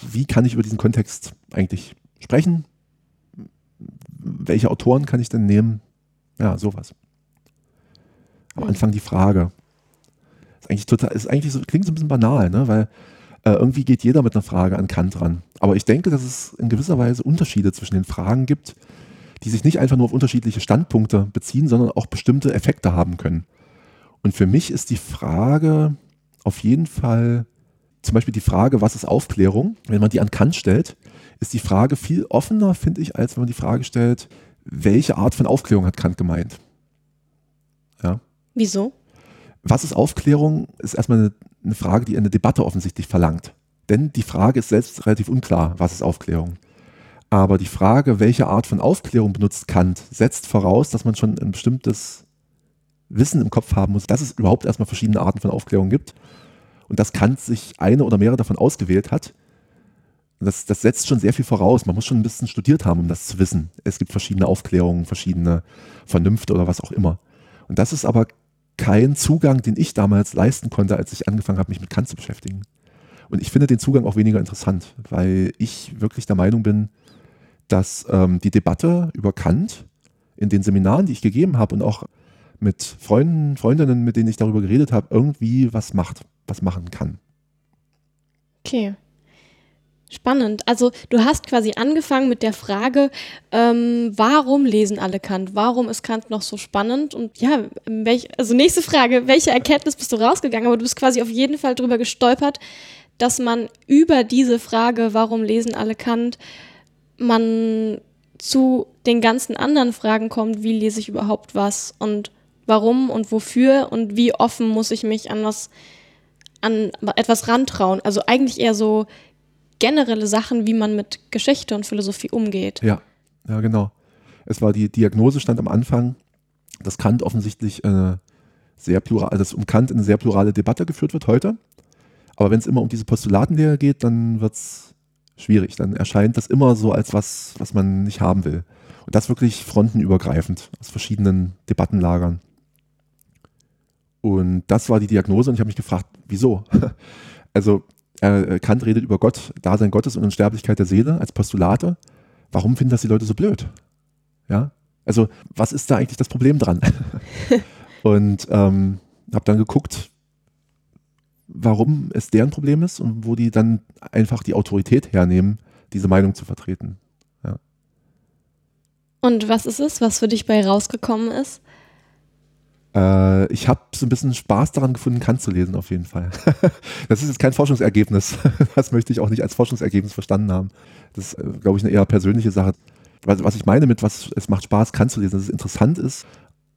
A: wie kann ich über diesen Kontext eigentlich sprechen? Welche Autoren kann ich denn nehmen? Ja, sowas. Am mhm. Anfang die Frage. Ist eigentlich total, ist eigentlich so, klingt so ein bisschen banal, ne? weil äh, irgendwie geht jeder mit einer Frage an Kant ran. Aber ich denke, dass es in gewisser Weise Unterschiede zwischen den Fragen gibt, die sich nicht einfach nur auf unterschiedliche Standpunkte beziehen, sondern auch bestimmte Effekte haben können. Und für mich ist die Frage auf jeden Fall, zum Beispiel die Frage, was ist Aufklärung? Wenn man die an Kant stellt, ist die Frage viel offener, finde ich, als wenn man die Frage stellt, welche Art von Aufklärung hat Kant gemeint?
B: Ja. Wieso?
A: Was ist Aufklärung? Ist erstmal eine, eine Frage, die eine Debatte offensichtlich verlangt. Denn die Frage ist selbst relativ unklar, was ist Aufklärung? Aber die Frage, welche Art von Aufklärung benutzt Kant, setzt voraus, dass man schon ein bestimmtes Wissen im Kopf haben muss, dass es überhaupt erstmal verschiedene Arten von Aufklärung gibt und dass Kant sich eine oder mehrere davon ausgewählt hat. Das, das setzt schon sehr viel voraus. Man muss schon ein bisschen studiert haben, um das zu wissen. Es gibt verschiedene Aufklärungen, verschiedene Vernünfte oder was auch immer. Und das ist aber kein Zugang, den ich damals leisten konnte, als ich angefangen habe, mich mit Kant zu beschäftigen. Und ich finde den Zugang auch weniger interessant, weil ich wirklich der Meinung bin, dass ähm, die Debatte über Kant in den Seminaren, die ich gegeben habe und auch mit Freunden, Freundinnen, mit denen ich darüber geredet habe, irgendwie was macht, was machen kann.
B: Okay. Spannend. Also du hast quasi angefangen mit der Frage, ähm, warum lesen alle Kant? Warum ist Kant noch so spannend? Und ja, welch, also nächste Frage, welche Erkenntnis bist du rausgegangen? Aber du bist quasi auf jeden Fall drüber gestolpert, dass man über diese Frage, warum lesen alle Kant, man zu den ganzen anderen Fragen kommt, wie lese ich überhaupt was und warum und wofür und wie offen muss ich mich an was an etwas rantrauen. Also eigentlich eher so generelle Sachen, wie man mit Geschichte und Philosophie umgeht.
A: Ja, ja, genau. Es war die Diagnose stand am Anfang, dass Kant offensichtlich äh, sehr plural, also dass um Kant eine sehr plurale Debatte geführt wird heute. Aber wenn es immer um diese Postulatenlehre geht, dann wird es schwierig. Dann erscheint das immer so als was, was man nicht haben will. Und das wirklich frontenübergreifend aus verschiedenen Debattenlagern. Und das war die Diagnose und ich habe mich gefragt, wieso? *laughs* Also äh, Kant redet über Gott, Dasein Gottes und Unsterblichkeit der Seele als Postulate. Warum finden das die Leute so blöd? Ja, also was ist da eigentlich das Problem dran? *laughs* und ähm, habe dann geguckt, warum es deren Problem ist und wo die dann einfach die Autorität hernehmen, diese Meinung zu vertreten. Ja.
B: Und was ist es, was für dich bei rausgekommen ist?
A: Äh, ich habe so ein bisschen Spaß daran gefunden, Kant zu lesen, auf jeden Fall. *laughs* das ist jetzt kein Forschungsergebnis. *laughs* Das möchte ich auch nicht als Forschungsergebnis verstanden haben. Das ist, äh, glaube ich, eine eher persönliche Sache. Was ich meine mit, was es macht Spaß, Kant zu lesen, dass es interessant ist,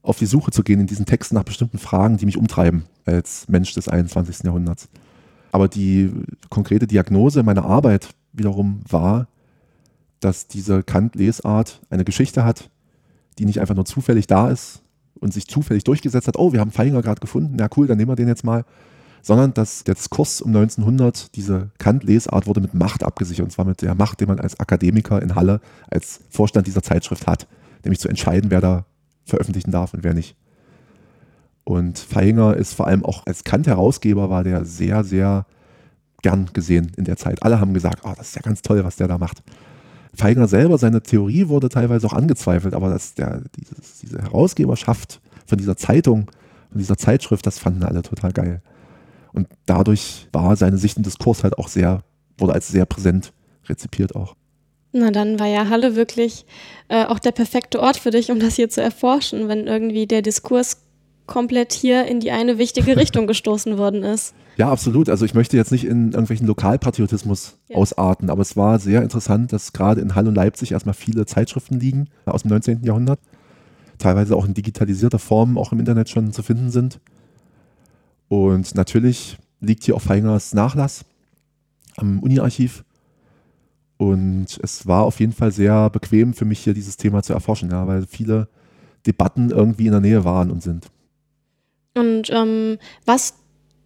A: auf die Suche zu gehen in diesen Texten nach bestimmten Fragen, die mich umtreiben als Mensch des 21. Jahrhunderts. Aber die konkrete Diagnose meiner Arbeit wiederum war, dass diese Kant-Lesart eine Geschichte hat, die nicht einfach nur zufällig da ist und sich zufällig durchgesetzt hat, oh, wir haben Feinger gerade gefunden, na cool, dann nehmen wir den jetzt mal, sondern dass der Diskurs um 1900, diese Kant-Lesart wurde mit Macht abgesichert, und zwar mit der Macht, die man als Akademiker in Halle, als Vorstand dieser Zeitschrift hat, nämlich zu entscheiden, wer da veröffentlichen darf und wer nicht. Und Feinger ist vor allem auch als Kant-Herausgeber war der sehr, sehr gern gesehen in der Zeit. Alle haben gesagt, oh, das ist ja ganz toll, was der da macht. Feinger selber, seine Theorie wurde teilweise auch angezweifelt, aber dass der, dieses, diese Herausgeberschaft von dieser Zeitung, von dieser Zeitschrift, das fanden alle total geil. Und dadurch war seine Sicht im Diskurs halt auch sehr, wurde als sehr präsent rezipiert auch.
B: Na, dann war ja Halle wirklich äh, auch der perfekte Ort für dich, um das hier zu erforschen, wenn irgendwie der Diskurs komplett hier in die eine wichtige *laughs* Richtung gestoßen worden ist.
A: Ja, absolut. Also ich möchte jetzt nicht in irgendwelchen Lokalpatriotismus ja. ausarten, aber es war sehr interessant, dass gerade in Halle und Leipzig erstmal viele Zeitschriften liegen aus dem 19. Jahrhundert, teilweise auch in digitalisierter Form auch im Internet schon zu finden sind. Und natürlich liegt hier auch Feingers Nachlass am Uni-Archiv. Und es war auf jeden Fall sehr bequem für mich hier dieses Thema zu erforschen, ja, weil viele Debatten irgendwie in der Nähe waren und sind.
B: Und ähm, was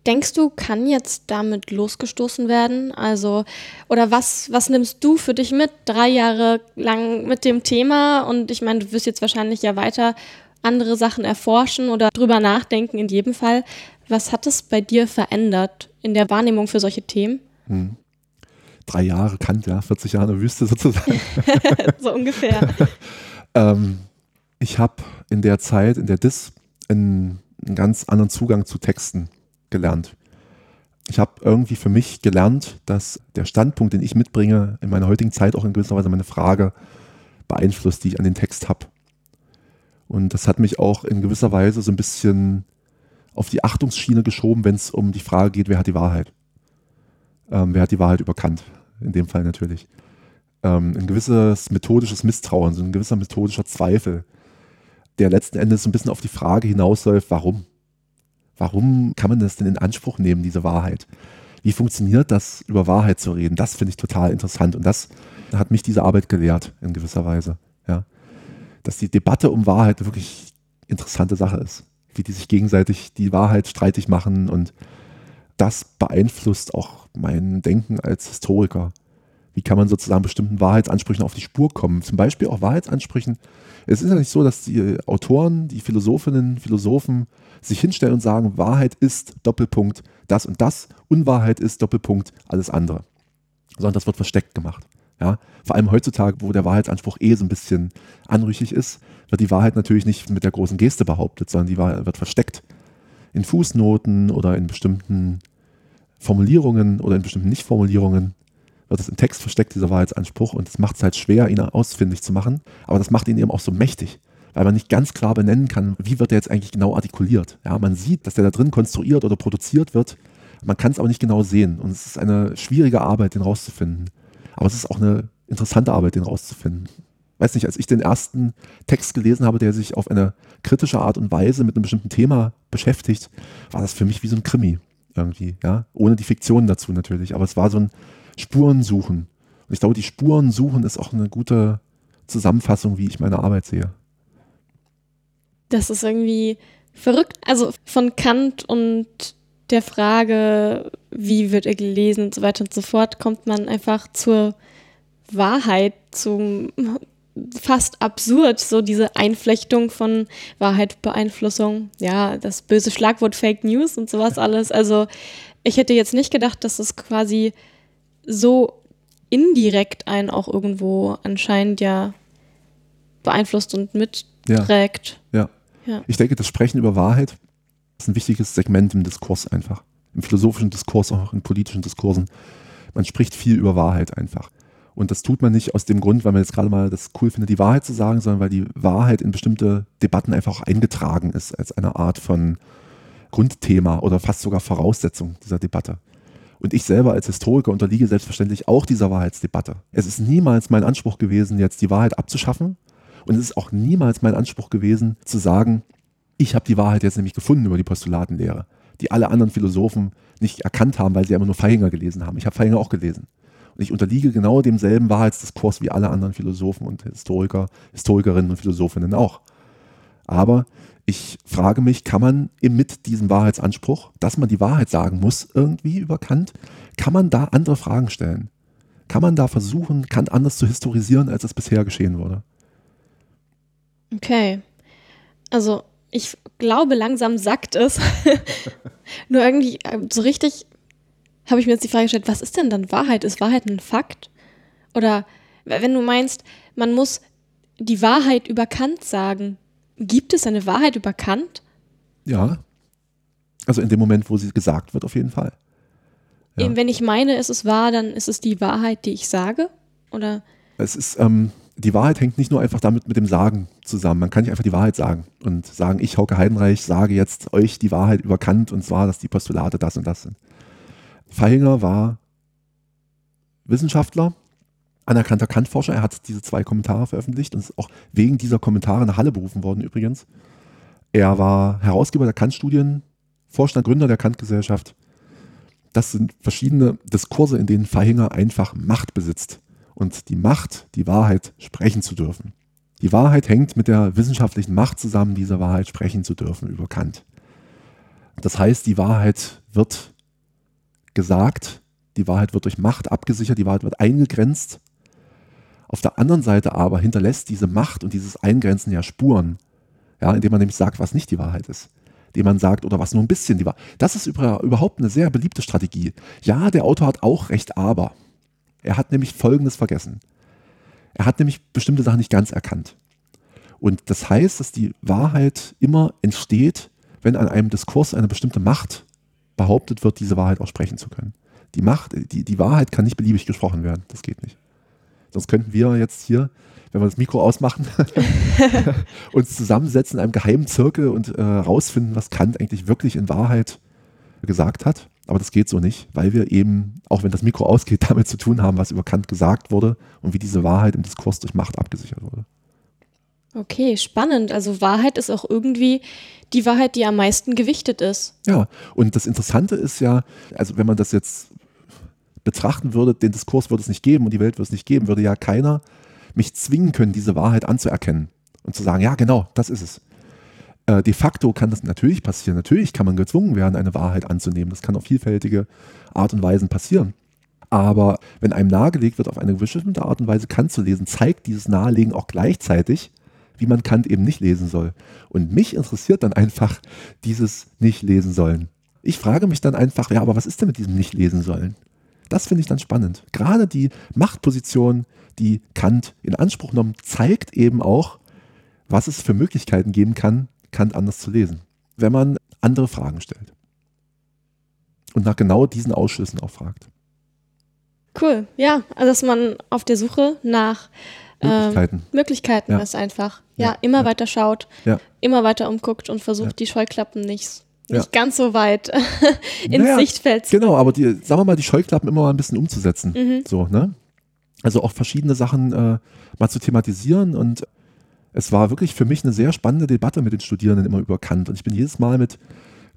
B: denkst du, kann jetzt damit losgestoßen werden? Also, oder was, was nimmst du für dich mit, drei Jahre lang mit dem Thema? Und ich meine, du wirst jetzt wahrscheinlich ja weiter andere Sachen erforschen oder drüber nachdenken in jedem Fall. Was hat es bei dir verändert in der Wahrnehmung für solche Themen? Hm.
A: Drei Jahre Kant, ja, 40 Jahre in Wüste sozusagen. *laughs*
B: so ungefähr. *laughs*
A: ähm, ich habe in der Zeit, in der DIS, einen, einen ganz anderen Zugang zu Texten gelernt. Ich habe irgendwie für mich gelernt, dass der Standpunkt, den ich mitbringe, in meiner heutigen Zeit auch in gewisser Weise meine Frage beeinflusst, die ich an den Text habe. Und das hat mich auch in gewisser Weise so ein bisschen auf die Achtungsschiene geschoben, wenn es um die Frage geht, wer hat die Wahrheit? Ähm, wer hat die Wahrheit überkannt? In dem Fall natürlich. Ähm, ein gewisses methodisches Misstrauen, so ein gewisser methodischer Zweifel, der letzten Endes so ein bisschen auf die Frage hinausläuft, warum? Warum kann man das denn in Anspruch nehmen, diese Wahrheit? Wie funktioniert das, über Wahrheit zu reden? Das finde ich total interessant und das hat mich diese Arbeit gelehrt in gewisser Weise. Ja. Dass die Debatte um Wahrheit eine wirklich interessante Sache ist. Wie die sich gegenseitig die Wahrheit streitig machen und das beeinflusst auch mein Denken als Historiker. Wie kann man sozusagen bestimmten Wahrheitsansprüchen auf die Spur kommen? Zum Beispiel auch Wahrheitsansprüchen. Es ist ja nicht so, dass die Autoren, die Philosophinnen, Philosophen sich hinstellen und sagen, Wahrheit ist Doppelpunkt das und das, Unwahrheit ist Doppelpunkt alles andere. Sondern das wird versteckt gemacht. Ja? Vor allem heutzutage, wo der Wahrheitsanspruch eh so ein bisschen anrüchig ist, wird die Wahrheit natürlich nicht mit der großen Geste behauptet, sondern die Wahrheit wird versteckt. In Fußnoten oder in bestimmten Formulierungen oder in bestimmten Nichtformulierungen wird es im Text versteckt, dieser Wahrheitsanspruch, und das macht es halt schwer, ihn ausfindig zu machen, aber das macht ihn eben auch so mächtig, weil man nicht ganz klar benennen kann, wie wird er jetzt eigentlich genau artikuliert. Ja, man sieht, dass der da drin konstruiert oder produziert wird, man kann es aber nicht genau sehen und es ist eine schwierige Arbeit, den rauszufinden. Aber es ist auch eine interessante Arbeit, den rauszufinden. Weiß nicht, als ich den ersten Text gelesen habe, der sich auf eine kritische Art und Weise mit einem bestimmten Thema beschäftigt, war das für mich wie so ein Krimi irgendwie, ja, ohne die Fiktion dazu natürlich, aber es war so ein Spuren suchen. Und ich glaube, die Spuren suchen ist auch eine gute Zusammenfassung, wie ich meine Arbeit sehe.
B: Das ist irgendwie verrückt. Also von Kant und der Frage, wie wird er gelesen und so weiter und so fort, kommt man einfach zur Wahrheit, zum fast absurd, so diese Einflechtung von Wahrheit, Beeinflussung. Ja, das böse Schlagwort Fake News und sowas *laughs* alles. Also ich hätte jetzt nicht gedacht, dass es quasi so indirekt einen auch irgendwo anscheinend ja beeinflusst und mitträgt.
A: Ja, ja. ja. Ich denke, das Sprechen über Wahrheit ist ein wichtiges Segment im Diskurs einfach. Im philosophischen Diskurs, auch in politischen Diskursen. Man spricht viel über Wahrheit einfach. Und das tut man nicht aus dem Grund, weil man jetzt gerade mal das cool findet, die Wahrheit zu sagen, sondern weil die Wahrheit in bestimmte Debatten einfach auch eingetragen ist als eine Art von Grundthema oder fast sogar Voraussetzung dieser Debatte. Und ich selber als Historiker unterliege selbstverständlich auch dieser Wahrheitsdebatte. Es ist niemals mein Anspruch gewesen, jetzt die Wahrheit abzuschaffen. Und es ist auch niemals mein Anspruch gewesen, zu sagen, ich habe die Wahrheit jetzt nämlich gefunden über die Postulatenlehre, die alle anderen Philosophen nicht erkannt haben, weil sie immer nur Feihinger gelesen haben. Ich habe Feihinger auch gelesen. Und ich unterliege genau demselben Wahrheitsdiskurs wie alle anderen Philosophen und Historiker, Historikerinnen und Philosophinnen auch. Aber ich frage mich, kann man mit diesem Wahrheitsanspruch, dass man die Wahrheit sagen muss, irgendwie über Kant, kann man da andere Fragen stellen? Kann man da versuchen, Kant anders zu historisieren, als es bisher geschehen wurde?
B: Okay. Also ich glaube, langsam sagt es. *laughs* Nur irgendwie äh, so richtig habe ich mir jetzt die Frage gestellt, was ist denn dann Wahrheit? Ist Wahrheit ein Fakt? Oder wenn du meinst, man muss die Wahrheit über Kant sagen, Gibt es eine Wahrheit über Kant?
A: Ja. Also in dem Moment, wo sie gesagt wird, auf jeden Fall.
B: Ja. Eben, wenn ich meine, es ist wahr, dann ist es die Wahrheit, die ich sage? Oder?
A: Es ist, ähm, die Wahrheit hängt nicht nur einfach damit mit dem Sagen zusammen. Man kann nicht einfach die Wahrheit sagen und sagen, ich, Hauke Heidenreich, sage jetzt euch die Wahrheit über Kant und zwar, dass die Postulate das und das sind. Feinger war Wissenschaftler, anerkannter Kantforscher. Er hat diese zwei Kommentare veröffentlicht und ist auch wegen dieser Kommentare nach Halle berufen worden übrigens. Er war Herausgeber der Kant-Studien, Vorstand, Gründer der Kant-Gesellschaft. Das sind verschiedene Diskurse, in denen Verhinger einfach Macht besitzt. Und die Macht, die Wahrheit sprechen zu dürfen. Die Wahrheit hängt mit der wissenschaftlichen Macht zusammen, diese Wahrheit sprechen zu dürfen über Kant. Das heißt, die Wahrheit wird gesagt, die Wahrheit wird durch Macht abgesichert, die Wahrheit wird eingegrenzt auf der anderen Seite aber hinterlässt diese Macht und dieses Eingrenzen ja Spuren, ja, indem man nämlich sagt, was nicht die Wahrheit ist. Indem man sagt, oder was nur ein bisschen die Wahrheit. Das ist überhaupt eine sehr beliebte Strategie. Ja, der Autor hat auch recht, aber er hat nämlich Folgendes vergessen. Er hat nämlich bestimmte Sachen nicht ganz erkannt. Und das heißt, dass die Wahrheit immer entsteht, wenn an einem Diskurs eine bestimmte Macht behauptet wird, diese Wahrheit auch sprechen zu können. Die Macht, die, die Wahrheit kann nicht beliebig gesprochen werden. Das geht nicht. Sonst könnten wir jetzt hier, wenn wir das Mikro ausmachen, *laughs* uns zusammensetzen in einem geheimen Zirkel und äh, rausfinden, was Kant eigentlich wirklich in Wahrheit gesagt hat. Aber das geht so nicht, weil wir eben, auch wenn das Mikro ausgeht, *laughs* damit zu tun haben, was über Kant gesagt wurde und wie diese Wahrheit im Diskurs durch Macht abgesichert wurde.
B: Okay, spannend. Also Wahrheit ist auch irgendwie die Wahrheit, die am meisten gewichtet ist.
A: Ja, und das Interessante ist ja, also wenn man das jetzt betrachten würde, den Diskurs würde es nicht geben und die Welt würde es nicht geben, würde ja keiner mich zwingen können, diese Wahrheit anzuerkennen und zu sagen, ja, genau, das ist es. Äh, de facto kann das natürlich passieren. Natürlich kann man gezwungen werden, eine Wahrheit anzunehmen. Das kann auf vielfältige Art und Weisen passieren. Aber wenn einem nahegelegt wird, auf eine bestimmte Art und Weise Kant zu lesen, zeigt dieses Nahelegen auch gleichzeitig, wie man Kant eben nicht lesen soll. Und mich interessiert dann einfach dieses nicht lesen sollen. Ich frage mich dann einfach, ja, aber was ist denn mit diesem nicht lesen sollen? Das finde ich dann spannend. Gerade die Machtposition, die Kant in Anspruch nimmt, zeigt eben auch, was es für Möglichkeiten geben kann, Kant anders zu lesen, wenn man andere Fragen stellt. Und nach genau diesen Ausschlüssen auch fragt.
B: Cool, ja, also dass man auf der Suche nach Möglichkeiten, ähm, Möglichkeiten ja. ist einfach. Ja, ja immer ja. weiter schaut, immer weiter umguckt und versucht, die Scheuklappen nicht nicht ja. ganz so weit *laughs* ins naja, Sichtfeld
A: Genau, aber die, sagen wir mal, die Scheuklappen immer mal ein bisschen umzusetzen. Mhm. So, ne? Also auch verschiedene Sachen äh, mal zu thematisieren und es war wirklich für mich eine sehr spannende Debatte mit den Studierenden immer über Kant und ich bin jedes Mal mit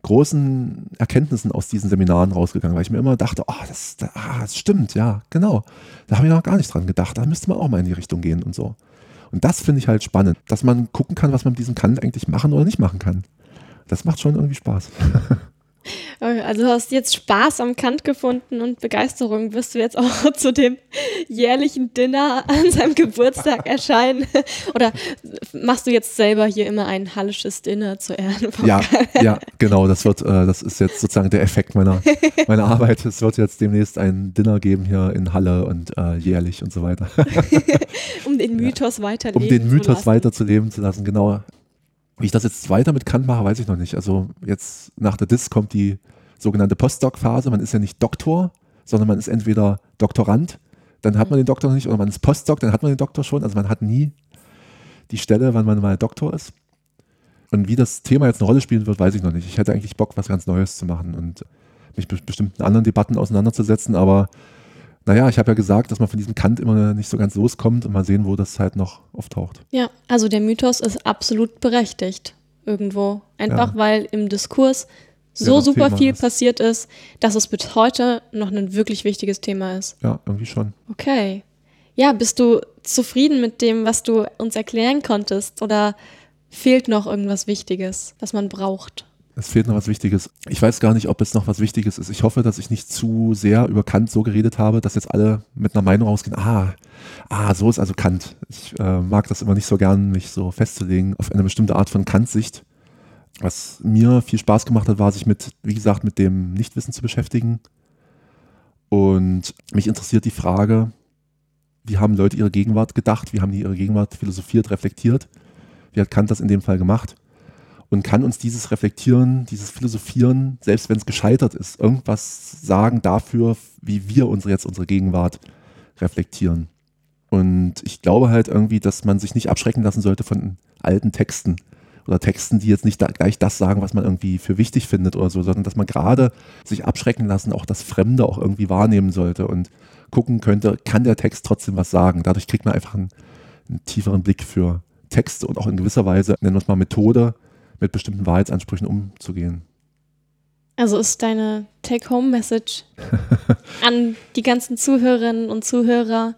A: großen Erkenntnissen aus diesen Seminaren rausgegangen, weil ich mir immer dachte, oh, das, das, ah, das stimmt, ja, genau. Da habe ich noch gar nicht dran gedacht, da müsste man auch mal in die Richtung gehen und so. Und das finde ich halt spannend, dass man gucken kann, was man mit diesem Kant eigentlich machen oder nicht machen kann das macht schon irgendwie Spaß. *laughs*
B: Also du hast jetzt Spaß am Kant gefunden und Begeisterung. Wirst du jetzt auch *laughs* zu dem jährlichen Dinner an seinem Geburtstag *laughs* erscheinen? Oder machst du jetzt selber hier immer ein hallisches Dinner zu Ehren
A: von Ja, ja, genau. Das wird, äh, das ist jetzt sozusagen der Effekt meiner, meiner Arbeit. Es wird jetzt demnächst ein Dinner geben hier in Halle und äh, jährlich und so weiter.
B: um den Mythos ja. weiterleben
A: Um den Mythos weiterzuleben zu lassen, genau. Wie ich das jetzt weiter mit Kant mache, weiß ich noch nicht. Also jetzt nach der DIS kommt die sogenannte Postdoc-Phase. Man ist ja nicht Doktor, sondern man ist entweder Doktorand, dann hat man den Doktor noch nicht, oder man ist Postdoc, dann hat man den Doktor schon. Also man hat nie die Stelle, wann man mal Doktor ist. Und wie das Thema jetzt eine Rolle spielen wird, weiß ich noch nicht. Ich hätte eigentlich Bock, was ganz Neues zu machen und mich mit bestimmten anderen Debatten auseinanderzusetzen, aber naja, ich habe ja gesagt, dass man von diesem Kant immer nicht so ganz loskommt und mal sehen, wo das halt noch auftaucht.
B: Ja, also der Mythos ist absolut berechtigt irgendwo. Einfach ja. weil im Diskurs so ja, super viel ist. passiert ist, dass es bis heute noch ein wirklich wichtiges Thema ist.
A: Ja, irgendwie schon.
B: Okay. Ja, bist du zufrieden mit dem, was du uns erklären konntest? Oder fehlt noch irgendwas Wichtiges, was man braucht?
A: Es fehlt noch was Wichtiges. Ich weiß gar nicht, ob es noch was Wichtiges ist. Ich hoffe, dass ich nicht zu sehr über Kant so geredet habe, dass jetzt alle mit einer Meinung rausgehen, ah, ah, so ist also Kant. Ich äh, mag das immer nicht so gern, mich so festzulegen auf eine bestimmte Art von Kant-Sicht. Was mir viel Spaß gemacht hat, war sich mit, wie gesagt, mit dem Nichtwissen zu beschäftigen. Und mich interessiert die Frage, wie haben Leute ihre Gegenwart gedacht, wie haben die ihre Gegenwart philosophiert, reflektiert? Wie hat Kant das in dem Fall gemacht? Und kann uns dieses Reflektieren, dieses Philosophieren, selbst wenn es gescheitert ist, irgendwas sagen dafür, wie wir unsere, jetzt unsere Gegenwart reflektieren? Und ich glaube halt irgendwie, dass man sich nicht abschrecken lassen sollte von alten Texten oder Texten, die jetzt nicht da gleich das sagen, was man irgendwie für wichtig findet oder so, sondern dass man gerade sich abschrecken lassen, auch das Fremde auch irgendwie wahrnehmen sollte und gucken könnte, kann der Text trotzdem was sagen. Dadurch kriegt man einfach einen, einen tieferen Blick für Texte und auch in gewisser Weise, nennen wir es mal Methode, mit bestimmten Wahrheitsansprüchen umzugehen.
B: Also ist deine Take-Home-Message *laughs* an die ganzen Zuhörerinnen und Zuhörer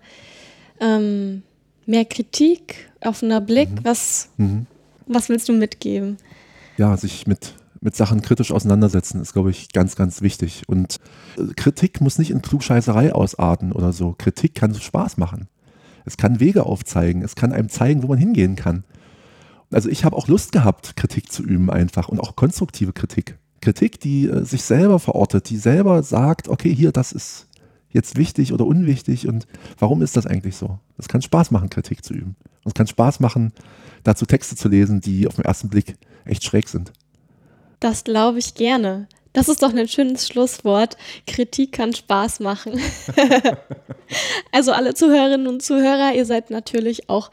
B: ähm, mehr Kritik, offener Blick, mhm. was mhm. Was willst du mitgeben?
A: Ja, sich mit, mit Sachen kritisch auseinandersetzen ist, glaube ich, ganz, ganz wichtig. Und äh, Kritik muss nicht in Klugscheißerei ausarten oder so. Kritik kann Spaß machen. Es kann Wege aufzeigen. Es kann einem zeigen, wo man hingehen kann. Also ich habe auch Lust gehabt, Kritik zu üben einfach und auch konstruktive Kritik. Kritik, die äh, sich selber verortet, die selber sagt, okay, hier, das ist jetzt wichtig oder unwichtig und warum ist das eigentlich so? Es kann Spaß machen, Kritik zu üben. Und es kann Spaß machen, dazu Texte zu lesen, die auf den ersten Blick echt schräg sind.
B: Das glaube ich gerne. Das ist doch ein schönes Schlusswort. Kritik kann Spaß machen. *laughs* also alle Zuhörerinnen und Zuhörer, ihr seid natürlich auch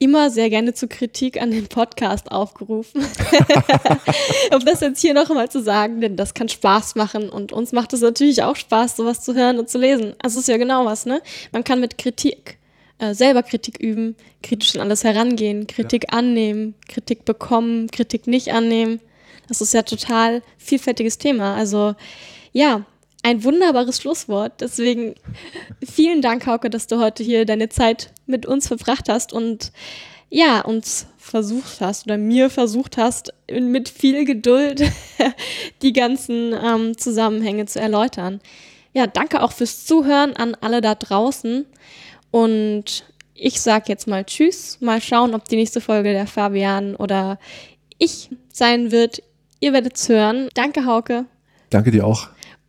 B: immer sehr gerne zu Kritik an den Podcast aufgerufen. *laughs* um das jetzt hier noch einmal zu sagen, denn das kann Spaß machen und uns macht es natürlich auch Spaß, sowas zu hören und zu lesen. Also ist ja genau was, ne? Man kann mit Kritik äh, selber Kritik üben, kritisch an alles herangehen, Kritik ja. annehmen, Kritik bekommen, Kritik nicht annehmen. Das ist ja total vielfältiges Thema. Also ja, ein wunderbares Schlusswort. Deswegen vielen Dank, Hauke, dass du heute hier deine Zeit mit uns verbracht hast und ja, uns versucht hast oder mir versucht hast, mit viel Geduld *laughs* die ganzen ähm, Zusammenhänge zu erläutern. Ja, danke auch fürs Zuhören an alle da draußen. Und ich sage jetzt mal Tschüss. Mal schauen, ob die nächste Folge der Fabian oder ich sein wird. Ihr werdet es hören. Danke, Hauke.
A: Danke dir auch.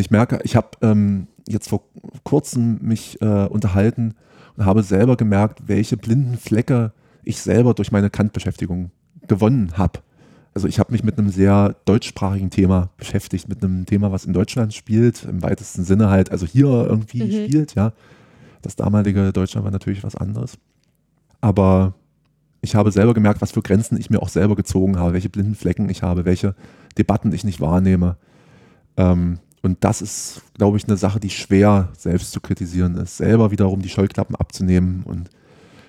A: Ich merke, ich habe ähm, jetzt vor kurzem mich äh, unterhalten und habe selber gemerkt, welche blinden Flecke ich selber durch meine Kant-Beschäftigung gewonnen habe. Also ich habe mich mit einem sehr deutschsprachigen Thema beschäftigt, mit einem Thema, was in Deutschland spielt, im weitesten Sinne halt, also hier irgendwie mhm. spielt, ja. Das damalige Deutschland war natürlich was anderes. Aber ich habe selber gemerkt, was für Grenzen ich mir auch selber gezogen habe, welche blinden Flecken ich habe, welche Debatten ich nicht wahrnehme. Ähm, und das ist, glaube ich, eine Sache, die schwer selbst zu kritisieren ist. Selber wiederum die Scheuklappen abzunehmen und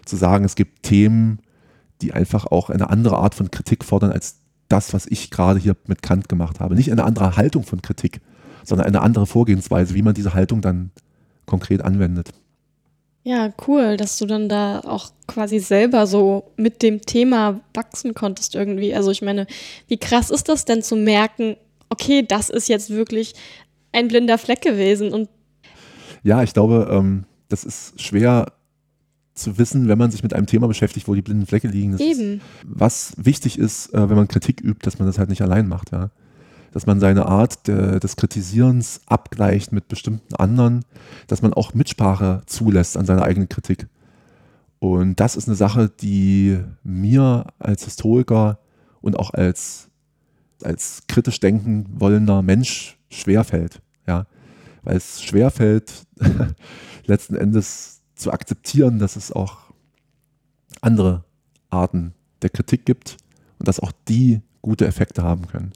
A: zu sagen, es gibt Themen, die einfach auch eine andere Art von Kritik fordern als das, was ich gerade hier mit Kant gemacht habe. Nicht eine andere Haltung von Kritik, sondern eine andere Vorgehensweise, wie man diese Haltung dann konkret anwendet.
B: Ja, cool, dass du dann da auch quasi selber so mit dem Thema wachsen konntest irgendwie. Also ich meine, wie krass ist das denn zu merken, okay, das ist jetzt wirklich ein blinder Fleck gewesen. Und
A: ja, ich glaube, ähm, das ist schwer zu wissen, wenn man sich mit einem Thema beschäftigt, wo die blinden Flecke liegen.
B: Eben.
A: Ist, was wichtig ist, äh, wenn man Kritik übt, dass man das halt nicht allein macht, ja. Dass man seine Art de, des Kritisierens abgleicht mit bestimmten anderen, dass man auch Mitsprache zulässt an seiner eigenen Kritik. Und das ist eine Sache, die mir als Historiker und auch als, als kritisch denken wollender Mensch schwerfällt. Ja? Weil es schwerfällt, *laughs* letzten Endes zu akzeptieren, dass es auch andere Arten der Kritik gibt und dass auch die gute Effekte haben können.